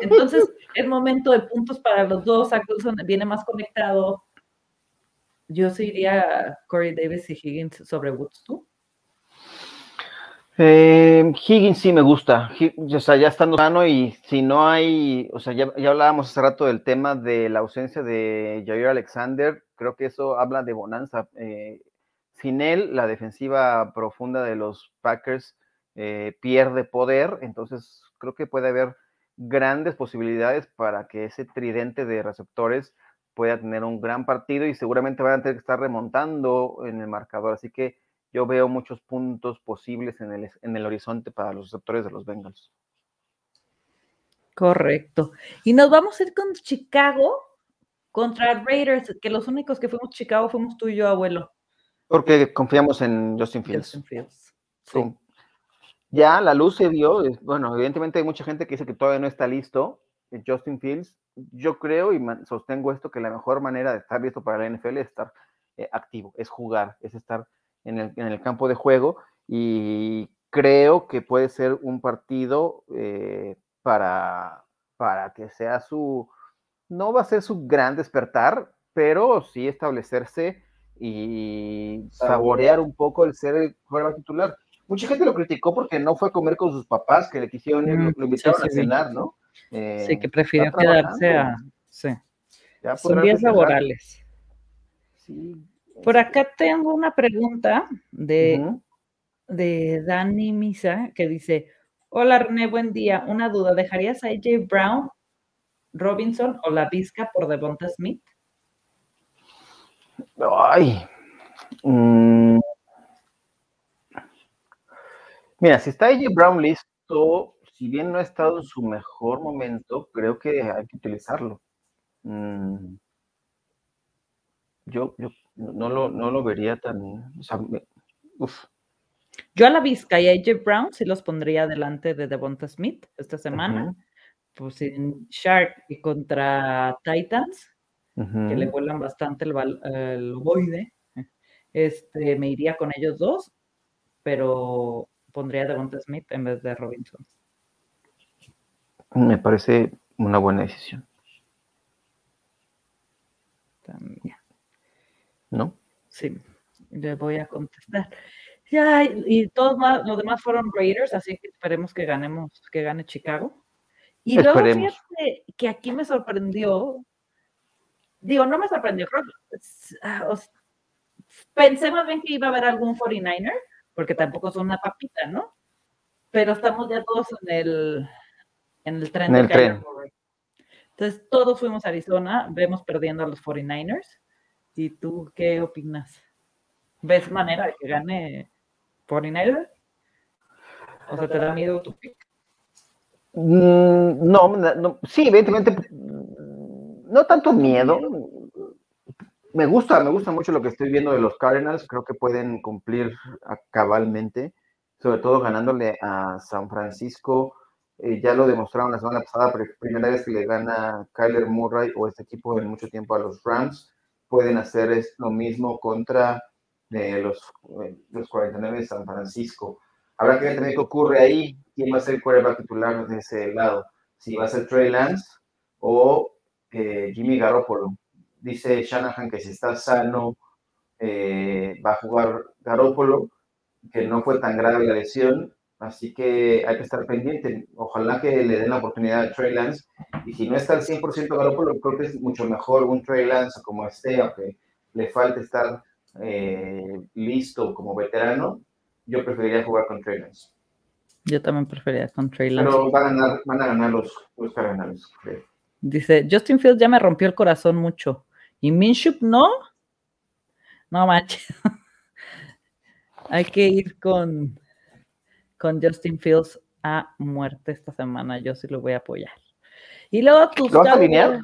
Entonces, es momento de puntos para los dos. viene más conectado. Yo sí iría Corey Davis y Higgins sobre Woods, ¿tú? Eh, Higgins sí me gusta, o sea, ya estando sano y si no hay, o sea, ya, hablábamos hace rato del tema de la ausencia de Jair Alexander, creo que eso habla de bonanza. Eh, sin él, la defensiva profunda de los Packers eh, pierde poder, entonces creo que puede haber grandes posibilidades para que ese tridente de receptores pueda tener un gran partido y seguramente van a tener que estar remontando en el marcador. Así que yo veo muchos puntos posibles en el, en el horizonte para los receptores de los Bengals. Correcto. Y nos vamos a ir con Chicago contra Raiders, que los únicos que fuimos Chicago fuimos tú y yo, abuelo. Porque confiamos en Justin Fields. Ya la luz se dio. Bueno, evidentemente hay mucha gente que dice que todavía no está listo. Justin Fields yo creo y sostengo esto que la mejor manera de estar listo para la NFL es estar eh, activo, es jugar, es estar en el, campo de juego y creo que puede ser un partido eh, para, para que sea su, no va a ser su gran despertar, pero sí establecerse y saborear un poco el ser el jugador titular. Mucha gente lo criticó porque no fue a comer con sus papás, que le quisieron, mm, lo invitaron a cenar, ¿no? sí, que eh, prefirió quedarse a. Sí. Son días laborales. Por acá tengo una pregunta de, de Dani Misa que dice: Hola René, buen día. Una duda: ¿dejarías a AJ Brown, Robinson o la Vizca por Devonta Smith? Ay. Mm. Mira, si está AJ Brown listo, si bien no ha estado en su mejor momento, creo que hay que utilizarlo. Mm. yo, yo no, lo, no lo vería tan. O sea, uf, Yo a la Vizca y a AJ Brown sí los pondría delante de Devonta Smith esta semana. Pues en Shark y contra Titans, que le vuelan bastante el, el ovoide, este, me iría con ellos dos, pero pondría a Devonta Smith en vez de Robinson. Me parece una buena decisión. También. ¿No? Sí, le voy a contestar. Ya, y todos los demás fueron Raiders, así que esperemos que ganemos, que gane Chicago. Y luego fíjate que aquí me sorprendió, digo, no me sorprendió, creo, ah, pensé más bien que iba a haber algún 49er, porque tampoco son una papita, ¿no? Pero estamos ya todos en el, en el tren. En el tren. Entonces, todos fuimos a Arizona, vemos perdiendo a los 49ers. ¿Y tú qué opinas? ¿Ves manera de que gane 49ers? ¿O sea, te da miedo tu pick? Mm, no, no, sí, evidentemente, no tanto miedo. Me gusta, me gusta mucho lo que estoy viendo de los Cardinals. Creo que pueden cumplir cabalmente, sobre todo ganándole a San Francisco eh, ya lo demostraron la semana pasada, primera vez que le gana Kyler Murray o este equipo en mucho tiempo a los Rams. Pueden hacer lo mismo contra eh, los, eh, los 49 de San Francisco. Habrá que ver también qué ocurre ahí, quién va a ser el quarterback titular de ese lado. Si va a ser Trey Lance o Jimmy Garoppolo. Dice Shanahan que si está sano va a jugar Garoppolo, que no fue tan grave la lesión, Así que hay que estar pendiente. Ojalá que le den la oportunidad a Trey Lance. Y si no está al 100% Garoppolo, creo que es mucho mejor un Trey Lance como esté, aunque le falte estar eh, listo como veterano. Yo preferiría jugar con Trey Lance. Yo también preferiría con Trey Lance. Pero van a ganar, van a ganar los, los Cardenales. Dice, Justin Fields ya me rompió el corazón mucho. ¿Y Minshew no? No manches. Hay que ir con con Justin Fields a muerte esta semana. Yo sí lo voy a apoyar. Y luego tus ¿Lo vas a alinear?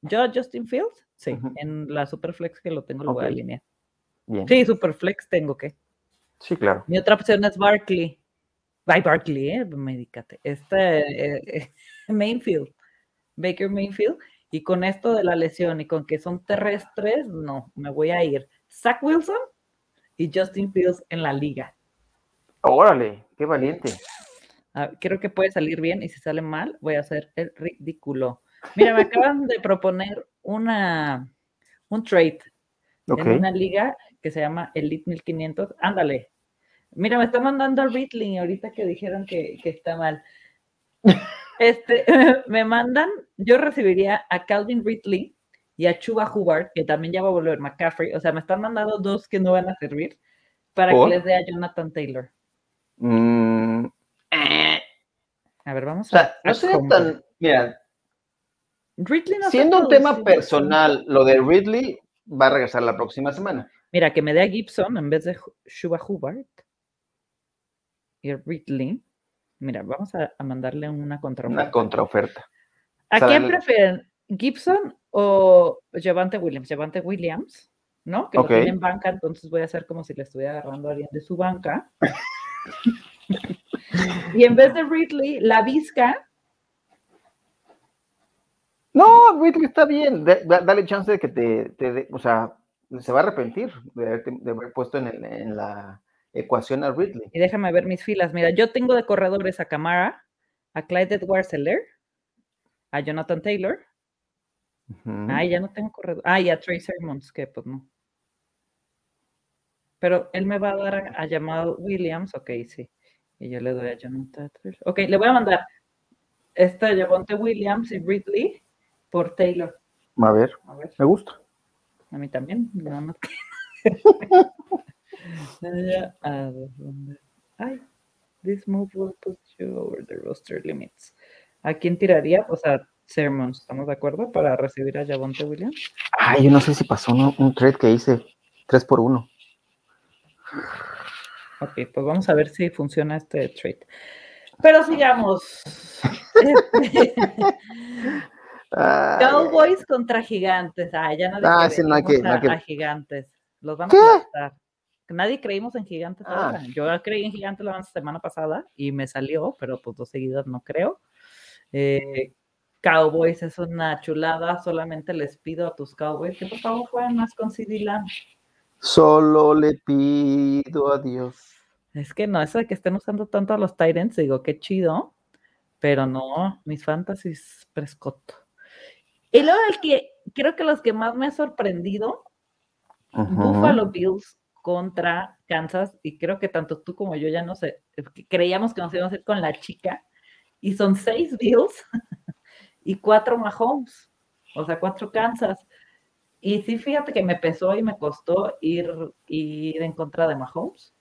Yo, Justin Fields, sí, en la Superflex que lo tengo, lo voy a alinear. Bien. Sí, Superflex tengo que. Sí, claro. Mi otra opción es Barkley. Bye, Barkley, eh, medícate. Este, eh, eh, Mainfield, Baker Mainfield. Y con esto de la lesión y con que son terrestres, no, me voy a ir. Zach Wilson y Justin Fields en la liga. Órale, qué valiente. Ah, creo que puede salir bien y si sale mal, voy a hacer el ridículo. Mira, me acaban de proponer una, un trade en una liga que se llama Elite 1500. Ándale. Mira, me está mandando a Ridley ahorita que dijeron que, está mal. Este, me mandan, yo recibiría a Calvin Ridley y a Chuba Hubbard, que también ya va a volver McCaffrey. O sea, me están mandando dos que no van a servir para que les dé a Jonathan Taylor. Mm, a ver, vamos a. no sería tan. Mira. siendo un tema personal, lo de Ridley va a regresar la próxima semana. Mira, que me dé a Gibson en vez de Shuba Hubbard. Y Ridley. Mira, vamos a, mandarle una contraoferta. Una contraoferta. ¿A quién prefieren? ¿Gibson o Javante Williams? Javante Williams, ¿no? Que lo tiene en banca, entonces voy a hacer como si le estuviera agarrando a alguien de su banca. Y en vez de Ridley, la Vizca. No, Ridley está bien. dale chance de que te, o sea, se va a arrepentir de, haber puesto en, la ecuación a Ridley. Y déjame ver mis filas. Mira, yo tengo de corredores a Camara, a Clyde Edwards Seller, a Jonathan Taylor. Ay, ya no tengo corredor. Ah, y a Trey Sermons, que pues no. Pero él me va a dar a, llamado Williams, ok, sí. Y yo le doy a Jonathan. Ok, le voy a mandar esta Javonte Williams y Ridley por Taylor. A ver, me gusta. A mí también, nada más. Ay, this move will put you over the roster limits. ¿A quién tiraría? O sea, Sermons, ¿estamos de acuerdo? Para recibir a Javonte Williams. Ay, yo no sé si pasó un trade que hice 3 por 1. Ok, pues vamos a ver si funciona este trade. Pero sigamos. Cowboys contra gigantes. Ah, ya no, ah, sí, no hay que, a gigantes. Los vamos a gastar. Nadie creímos en Gigantes Ah. ahora. Yo creí en Gigantes la semana pasada y me salió, pero pues dos seguidas no creo. Eh, Cowboys es una chulada. Solamente les pido a tus Cowboys que por favor jueguen más con CD Lamb. Solo le pido a Dios. Es que no, eso de que estén usando tanto a los Titans, digo, qué chido, pero no, mis fantasies Prescott. Y luego el que creo que los que más me ha sorprendido. Buffalo Bills contra Kansas, y creo que tanto tú como yo ya no sé, creíamos que nos íbamos a ir con la chica, y son seis Bills y cuatro Mahomes, o sea, cuatro Kansas. Y sí, fíjate que me pesó y me costó ir, ir en contra de Mahomes,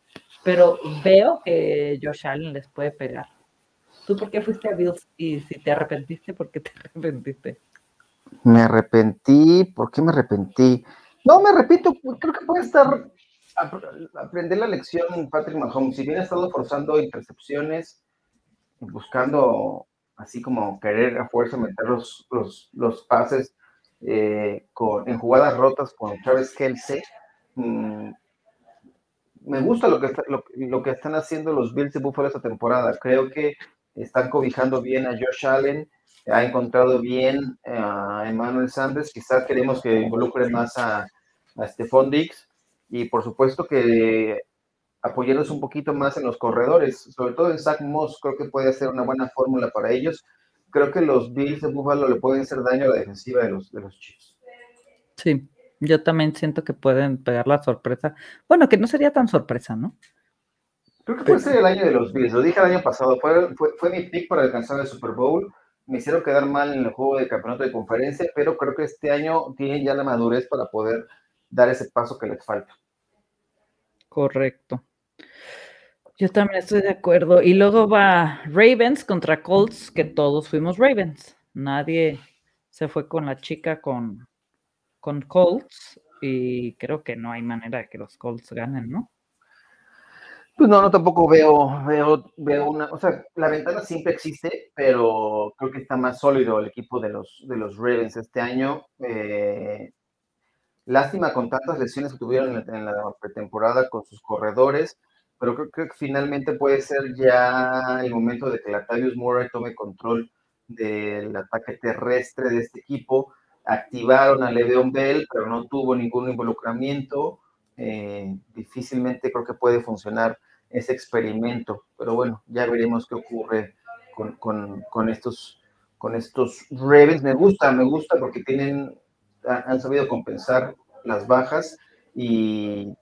pero veo que Josh Allen les puede pegar. ¿Tú por qué fuiste a Bills? Y si te arrepentiste, ¿por qué te arrepentiste? Me arrepentí. ¿Por qué me arrepentí? No, me repito, creo que puede estar ap- aprender la lección Patrick Mahomes. Si bien ha estado forzando intercepciones, buscando así como querer a fuerza meter los, los, los pases eh, con, en jugadas rotas con Travis Kelsey. mm, me gusta lo que, está- lo, que están haciendo los Bills de Buffalo esta temporada. Creo que están cobijando bien a Josh Allen, ha encontrado bien a Emmanuel Sanders. Quizás queremos que involucre más a, a Stephon Diggs y por supuesto que apoyarlos un poquito más en los corredores, sobre todo en Zach Moss, creo que puede ser una buena fórmula para ellos. Creo que los Bills de Buffalo le pueden hacer daño a la defensiva de los, de los Chiefs. Sí, yo también siento que pueden pegar la sorpresa. Bueno, que no sería tan sorpresa, ¿no? Creo que puede ser el año de los Bills, lo dije el año pasado, fue, fue, fue mi pick para alcanzar el Super Bowl, me hicieron quedar mal en el juego de campeonato de conferencia, pero creo que este año tienen ya la madurez para poder dar ese paso que les falta. Correcto. Yo también estoy de acuerdo. Y luego va Ravens contra Colts, que todos fuimos Ravens. Nadie se fue con la chica con, con Colts. Y creo que no hay manera de que los Colts ganen, ¿no? Pues no, no tampoco veo, veo, veo una, o sea, la ventana siempre existe, pero creo que está más sólido el equipo de los, de los Ravens este año. Eh, lástima con tantas lesiones que tuvieron en la, en la pretemporada con sus corredores, pero creo, que finalmente puede ser ya el momento de que Latavius Murray tome control del ataque terrestre de este equipo. Activaron a Le'Veon Bell, pero no tuvo ningún involucramiento. Eh, difícilmente creo que puede funcionar ese experimento, pero bueno, ya veremos qué ocurre con, con, con estos, con estos Ravens. Me gusta, me gusta porque tienen, han sabido compensar las bajas y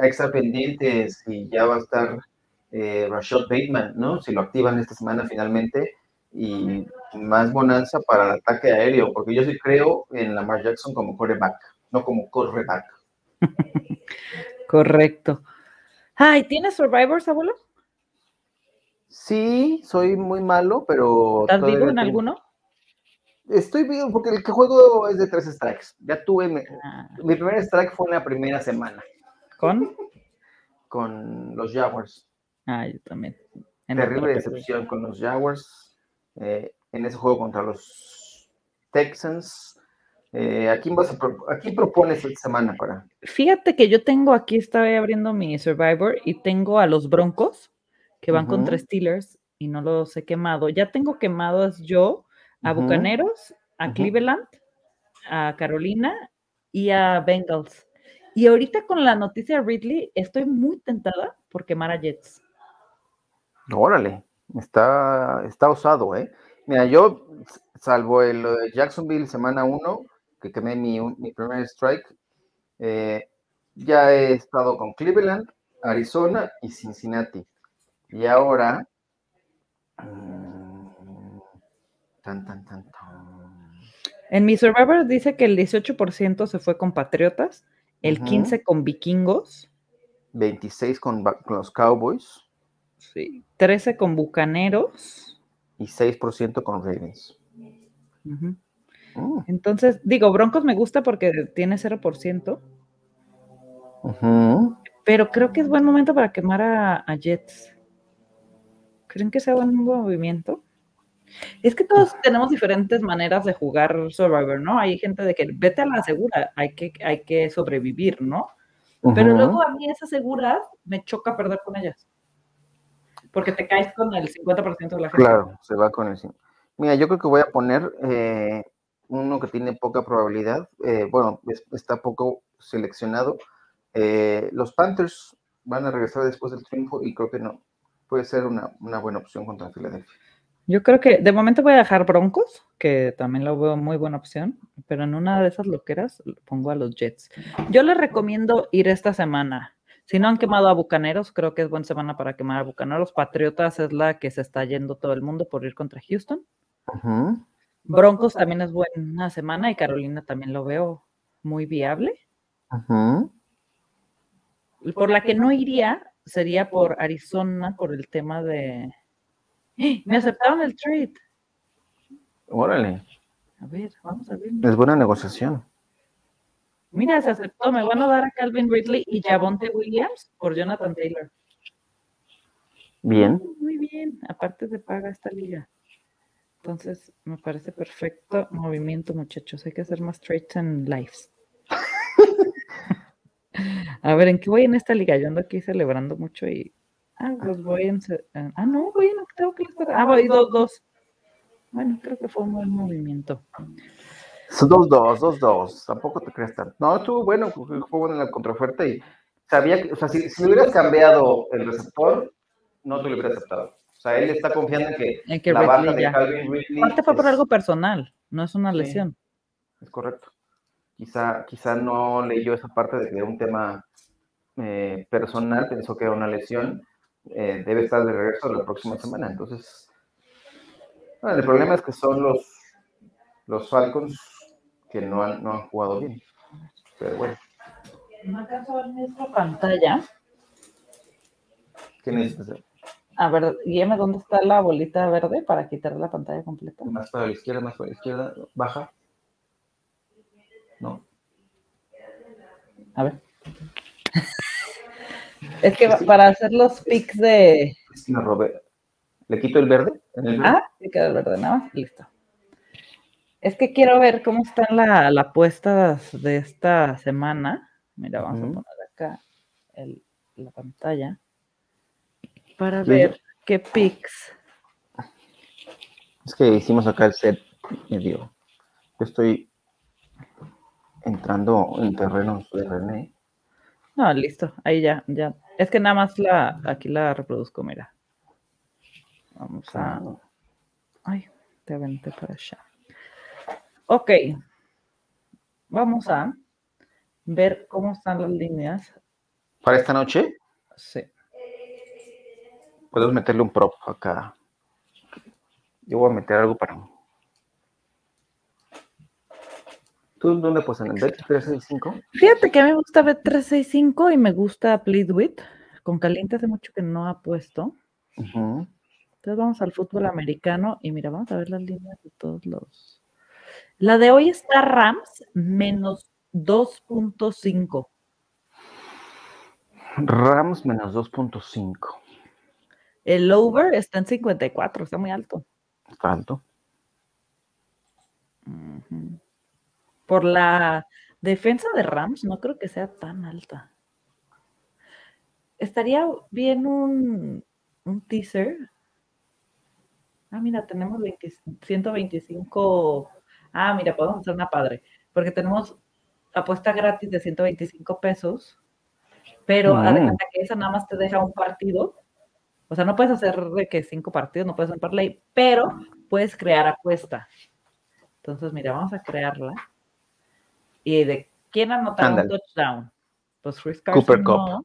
que estar pendientes si ya va a estar eh, Rashad Bateman, ¿no? Si lo activan esta semana finalmente y más bonanza para el ataque aéreo, porque yo sí creo en Lamar Jackson como quarterback, no como correback. Correcto. Ay, ¿tienes Survivors, abuelo? Sí, soy muy malo, pero. ¿Estás vivo en tengo... alguno? Estoy vivo porque el que juego es de tres strikes. Ya tuve. Mi, ah. mi primer strike fue en la primera semana. ¿Con? Con los Jaguars. Ah, yo también. En Terrible decepción con los Jaguars. Eh, en ese juego contra los Texans. Eh, ¿a, quién vas a pro ¿A quién propones esta semana para? Fíjate que yo tengo aquí, estaba abriendo mi Survivor y tengo a los Broncos que van uh -huh. contra Steelers y no los he quemado. Ya tengo quemados yo a uh -huh. Bucaneros, a uh -huh. Cleveland, a Carolina y a Bengals. Y ahorita con la noticia de Ridley estoy muy tentada por quemar a Jets. Órale, está, está osado, ¿eh? Mira, yo, salvo el de Jacksonville semana 1, que quemé mi, mi primer strike, eh, ya he estado con Cleveland, Arizona y Cincinnati. Y ahora. Tan, tan, tan, tan. En mi Survivor dice que el 18% se fue con Patriotas, el uh -huh. 15% con Vikingos, 26% con, con los Cowboys, sí, 13% con Bucaneros y 6% con Ravens. Uh -huh. mm. Entonces, digo, Broncos me gusta porque tiene 0%. Uh -huh. Pero creo que es buen momento para quemar a, a Jets. ¿Creen que sea buen movimiento? Es que todos tenemos diferentes maneras de jugar Survivor, ¿no? Hay gente de que vete a la segura, hay que, hay que sobrevivir, ¿no? Pero luego a mí esas seguras me choca perder con ellas. Porque te caes con el 50% de la gente. Claro, se va con el 50%. Mira, yo creo que voy a poner eh, uno que tiene poca probabilidad. Eh, bueno, está poco seleccionado. Eh, los Panthers van a regresar después del triunfo y creo que no. Puede ser una, una buena opción contra Filadelfia. Yo creo que de momento voy a dejar Broncos, que también lo veo muy buena opción, pero en una de esas loqueras pongo a los Jets. Yo les recomiendo ir esta semana. Si no han quemado a Bucaneros, creo que es buena semana para quemar a Bucaneros. Patriotas es la que se está yendo todo el mundo por ir contra Houston. Broncos también es buena semana y Carolina también lo veo muy viable. Por la que no iría sería por Arizona, por el tema de me aceptaron el trade. Órale. A ver, vamos a ver. Es buena negociación. Mira, se aceptó. Me van a dar a Calvin Ridley y Javonte Williams por Jonathan Taylor. Bien. Muy bien. Aparte de paga esta liga. Entonces, me parece perfecto movimiento, muchachos. Hay que hacer más trades en lives. a ver, ¿en qué voy en esta liga? Yo ando aquí celebrando mucho y Ah, los voy en. Ah, no, voy en octavo que Ah, voy dos, dos. Bueno, creo que fue un buen movimiento. Dos, dos, dos, dos. Tampoco te crees tanto. No, estuvo bueno, fue bueno en la contraoferta y sabía que, o sea, si, si hubieras cambiado el receptor, no te lo hubieras aceptado. O sea, él está confiando en que, la baja de Calvin Ridley. Aparte fue por algo personal, no es una lesión. es correcto. Quizá, quizá no leyó esa parte de que era un tema eh, personal, pensó que era una lesión eh, debe estar de regreso la próxima semana. Entonces, el problema es que son los, los Falcons que no han, no han jugado bien. Pero bueno. No alcanzo a ver nuestra pantalla. ¿Qué necesitas hacer? A ver, guíame dónde está la bolita verde para quitar la pantalla completa. Más para la izquierda, más para la izquierda. Baja. No. A ver. Es que para hacer los pics de. ¿Le quito el verde? Ah, le queda el verde, nada más. Listo. Es que quiero ver cómo están las la apuestas de esta semana. Mira, vamos a poner acá la pantalla para ver qué pics. Es que hicimos acá el set medio. Yo estoy entrando en terrenos de René. No, listo. Ahí ya, ya. Es que nada más la, aquí la reproduzco, mira. Vamos a. Ay, te aventé para allá. Ok. Vamos a ver cómo están las líneas. ¿Para esta noche? Sí. Puedes meterle un prop acá. Yo voy a meter algo para ¿Tú dónde pues en el Bet365? Fíjate que a mí me gusta Bet365 y me gusta Plead With. Con Caliente hace mucho que no ha puesto. Entonces vamos al fútbol americano y mira, vamos a ver las líneas de todos los. La de hoy está Rams menos 2.5. Rams menos 2.5. El over está en 54, está muy alto. Está alto por la defensa de Rams, no creo que sea tan alta. Estaría bien un, teaser. Ah, mira, tenemos 125. Ah, mira, podemos hacer una padre. Porque tenemos apuesta gratis de 125 pesos. Pero además que esa nada más te deja un partido. O sea, no puedes hacer de que cinco partidos, no puedes hacer parlay, pero puedes crear apuesta. Entonces, mira, vamos a crearla. ¿Y de quién anotó un touchdown? Pues Chris Carson Cooper no.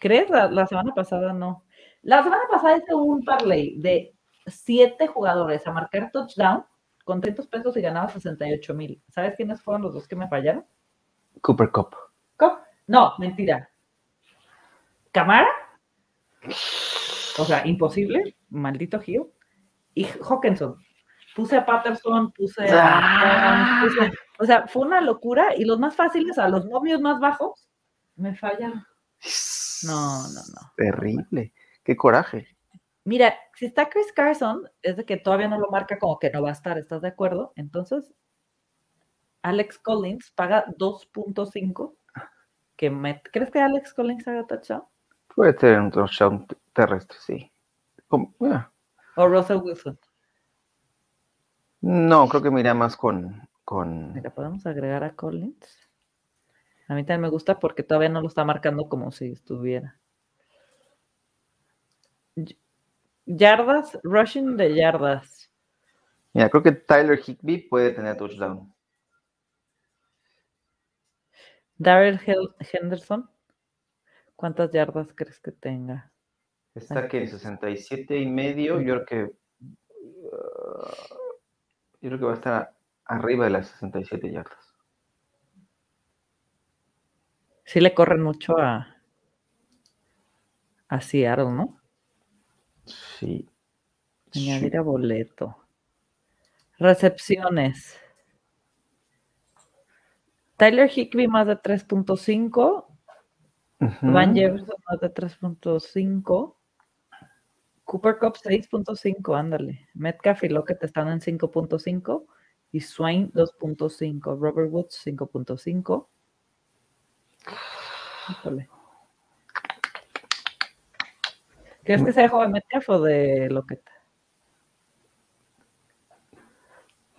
¿Crees? La, semana pasada no. La semana pasada hice un parlay de siete jugadores a marcar touchdown con 300 pesos y ganaba 68 mil. ¿Sabes quiénes fueron los dos que me fallaron? Cooper Cup. ¿Cup? No, mentira. ¿Camara? O sea, imposible. Maldito Gio. Y Hawkinson. Puse a Patterson, puse a... Ah. Puse o sea, fue una locura y los más fáciles, a los novios más bajos, me fallan. No, no, no. Terrible. Qué coraje. Mira, si está Chris Carson, es de que todavía no lo marca como que no va a estar, ¿estás de acuerdo? Entonces, Alex Collins paga 2.5 que met... ¿Crees que Alex Collins haga touchdown? Puede ser un touchdown terrestre, sí. Como- ah, O Russell Wilson. No, creo que mira más con, con Mira, podemos agregar a Collins. A mí también me gusta porque todavía no lo está marcando como si estuviera. Yardas, rushing de yardas. Mira, creo que Tyler Higby puede tener touchdown. Darrell Henderson. ¿Cuántas yardas crees que tenga? Está aquí en 67 y medio. Yo creo que. ah, yo creo que va a estar arriba de las 67 yardas. Sí le corren mucho a, a Seattle, ¿no? Sí. Añadir a boleto. Recepciones. Tyler Higby más de 3.5. Ujú. Van Jefferson más de 3.5. Cooper Cup 6.5, ándale. Metcalf y Lockett están en 5.5. Y Swain 2.5. Robert Woods 5.5. Híjole. ¿Crees que sea de Metcalf o de Lockett?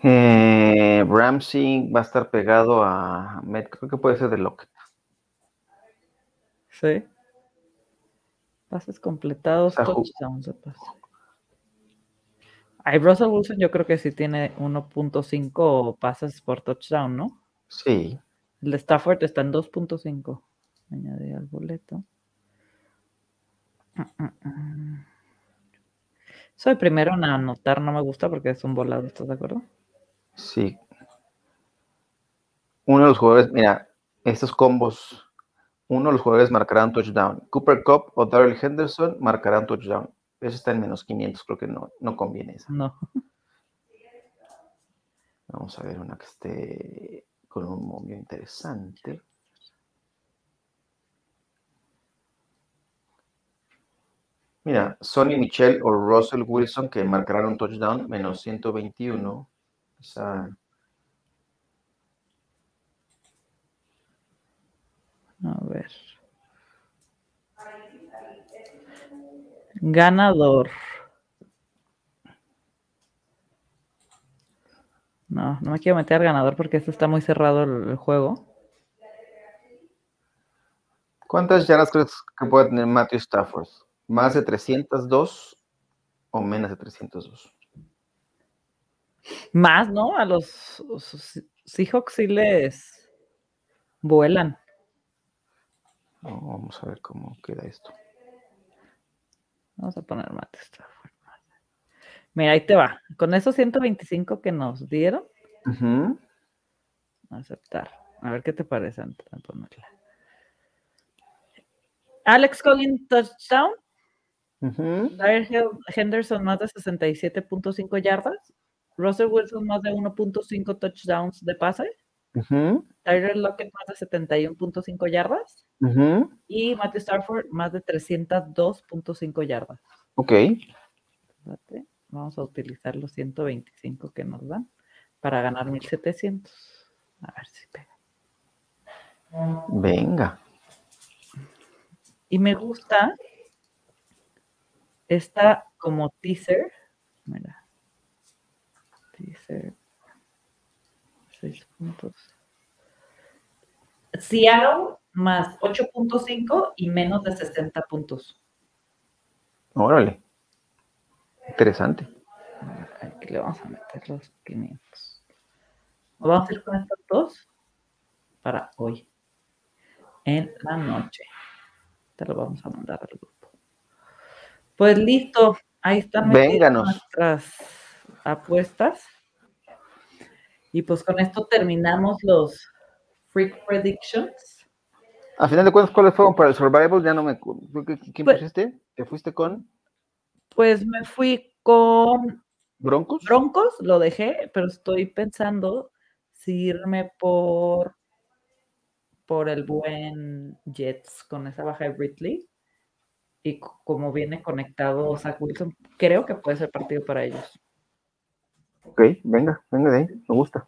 Eh, Ramsey va a estar pegado a Met. Creo que puede ser de Lockett. Sí. Pases completados, touchdowns de pase. Ay, Russell Wilson yo creo que sí tiene 1.5 pases por touchdown, ¿no? Sí. El de Stafford está en 2.5. Añadir al boleto. Mm, mm, mm. Soy primero en anotar, no me gusta porque es un volado, ¿estás de acuerdo? Sí. Uno de los jugadores, mira, estos combos, uno de los jugadores marcarán touchdown. Cooper Cup o Darrell Henderson marcarán touchdown. Eso está en menos 500, creo que no, no conviene esa. No. Vamos a ver una que esté con un momio interesante. Mira, Sonny Michel o Russell Wilson que marcarán un touchdown, menos 121. Esa- A ver. Ganador. No, no me quiero meter ganador porque esto está muy cerrado el, el juego. ¿Cuántas yardas crees que puede tener Matthew Stafford? ¿Más de 302 o menos de 302? Más, ¿no? A los los Seahawks sí les vuelan. No, vamos a ver cómo queda esto. Vamos a poner Stafford. Mira, ahí te va. Con esos 125 que nos dieron, aceptar. A ver qué te parece antes de ponerla. Alex Collins, touchdown. Hen- Henderson, más de 67.5 yardas. Russell Wilson, más de 1.5 touchdowns de pase. Tyler Lockett, más de 71.5 yardas. Ujú. Y Matthew Stafford, más de 302.5 yardas. Ok. Vamos a utilizar los 125 que nos dan para ganar 1700. A ver si pega. Venga. Y me gusta esta como teaser. Mira. Teaser. 6 puntos. Seattle más 8.5 y menos de 60 puntos. Órale. Interesante. Aquí le vamos a meter los 500. Vamos a ir con estos dos para hoy. En la noche. Te lo vamos a mandar al grupo. Pues listo. Ahí están nuestras apuestas. Y pues con esto terminamos los Freak Predictions. A final de cuentas, ¿cuáles fueron para el Survival? Ya no me. cu- ¿qué- qué- ¿Quién Pues- pusiste? ¿Te fuiste con Pues me fui con Broncos? Broncos, lo dejé, pero estoy pensando si irme por, por el buen Jets con esa baja de Ridley. Y como viene conectado Zach Wilson, creo que puede ser partido para ellos. Ok, venga, venga de ahí, me gusta.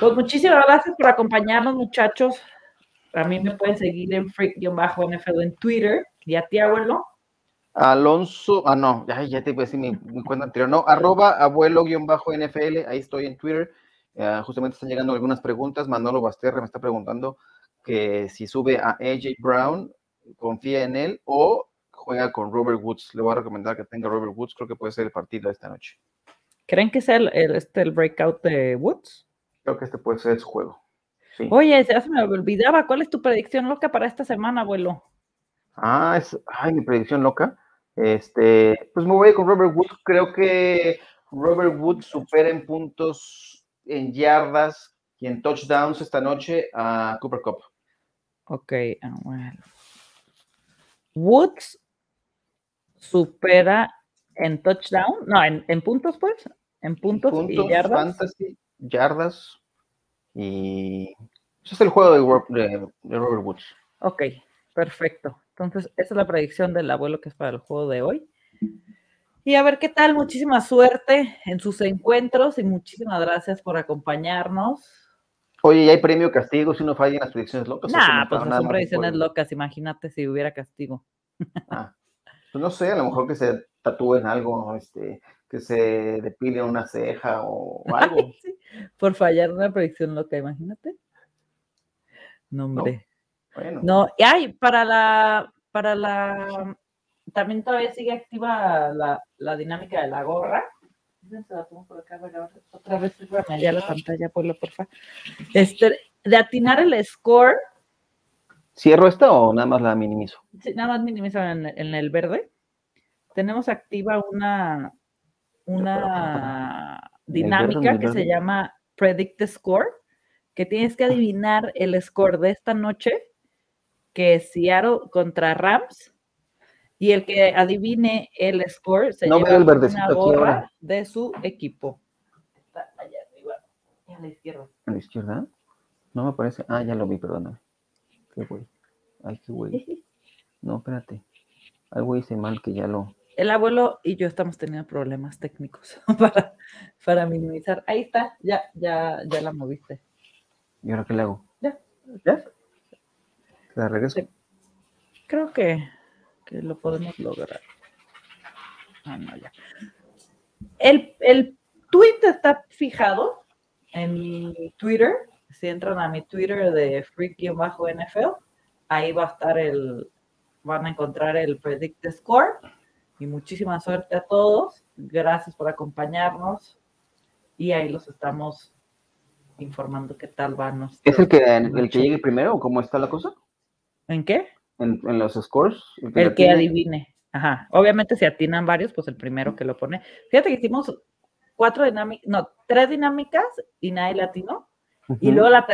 Pues muchísimas gracias por acompañarnos, muchachos. a mí me pueden seguir en freak-nfl en Twitter. ¿Y a ti, abuelo? Alonso, ah, no, ya, ya te voy a decir mi, mi cuenta anterior, no, arroba abuelo-nfl, ahí estoy en Twitter. Uh, justamente están llegando algunas preguntas. Manolo Basterra me está preguntando que si sube a AJ Brown, confía en él o juega con Robert Woods. Le voy a recomendar que tenga Robert Woods, creo que puede ser el partido de esta noche. ¿Creen que sea el, el, este, el breakout de Woods? Creo que este puede ser su juego. Sí. Oye, ya se me olvidaba, ¿cuál es tu predicción loca para esta semana, abuelo? Ah, es, ay, mi predicción loca. Este, pues me voy con Robert Woods. Creo que Robert Woods supera en puntos, en yardas y en touchdowns esta noche a Cooper Cup. Ok, ah, bueno. Woods supera en touchdown, no, en, en puntos, pues, en puntos, puntos y yardas. Fantasy, yardas y ese es el juego de, de, de Robert Woods. Ok, perfecto. Entonces, esa es la predicción del abuelo que es para el juego de hoy. Y a ver qué tal, muchísima suerte en sus encuentros y muchísimas gracias por acompañarnos. Oye, ¿y hay premio castigo si uno falla en las predicciones locas? Nah, pues no son predicciones locas, imagínate si hubiera castigo. Ah, pues no sé, a lo mejor que se tatúen algo, este, que se depile una ceja o algo. sí, por fallar una predicción loca, imagínate. No, hombre. No, bueno. no y hay para la, para la, también todavía sigue activa la, la dinámica de la gorra. Por acá, otra vez allá la pantalla, por porfa. Este, de atinar el score. ¿Cierro esta o nada más la minimizo? Sí, nada más minimizo en, en el verde. Tenemos activa una, una dinámica que se llama Predict the Score, que tienes que adivinar el score de esta noche, que es Seattle contra Rams, y el que adivine el score se no lleva el verdecito una gorra de su equipo. Está allá arriba, a la izquierda. ¿A la izquierda? No me parece. Ah, ya lo vi, perdóname. Qué güey. Ay, qué güey. No, espérate. Algo hice mal que ya lo. El abuelo y yo estamos teniendo problemas técnicos para, para minimizar. Ahí está, ya, ya, ya la moviste. ¿Y ahora qué le hago? Ya. ¿Ya? ¿La regreso? Creo que, que, lo podemos lograr. Ah, no, ya. El, el tweet está fijado en mi Twitter. Si entran a mi Twitter de freak-nfl, ahí va a estar el, van a encontrar el predict score y muchísima suerte a todos. Gracias por acompañarnos y ahí los estamos informando qué tal van. nuestro- ¿Es el que, el que llegue primero o cómo está la cosa? ¿En qué? En, en los scores. El que adivine. Ajá. Obviamente si atinan varios, pues el primero que lo pone. Fíjate que hicimos cuatro dinámicas, no, tres dinámicas y nadie latino. Y luego la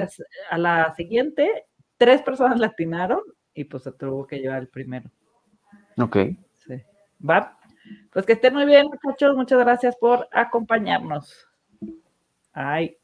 a la siguiente, tres personas latinaron y pues se tuvo que llevar el primero. Ok. ¿Va? Pues que estén muy bien, muchachos. Muchas gracias por acompañarnos. Ay.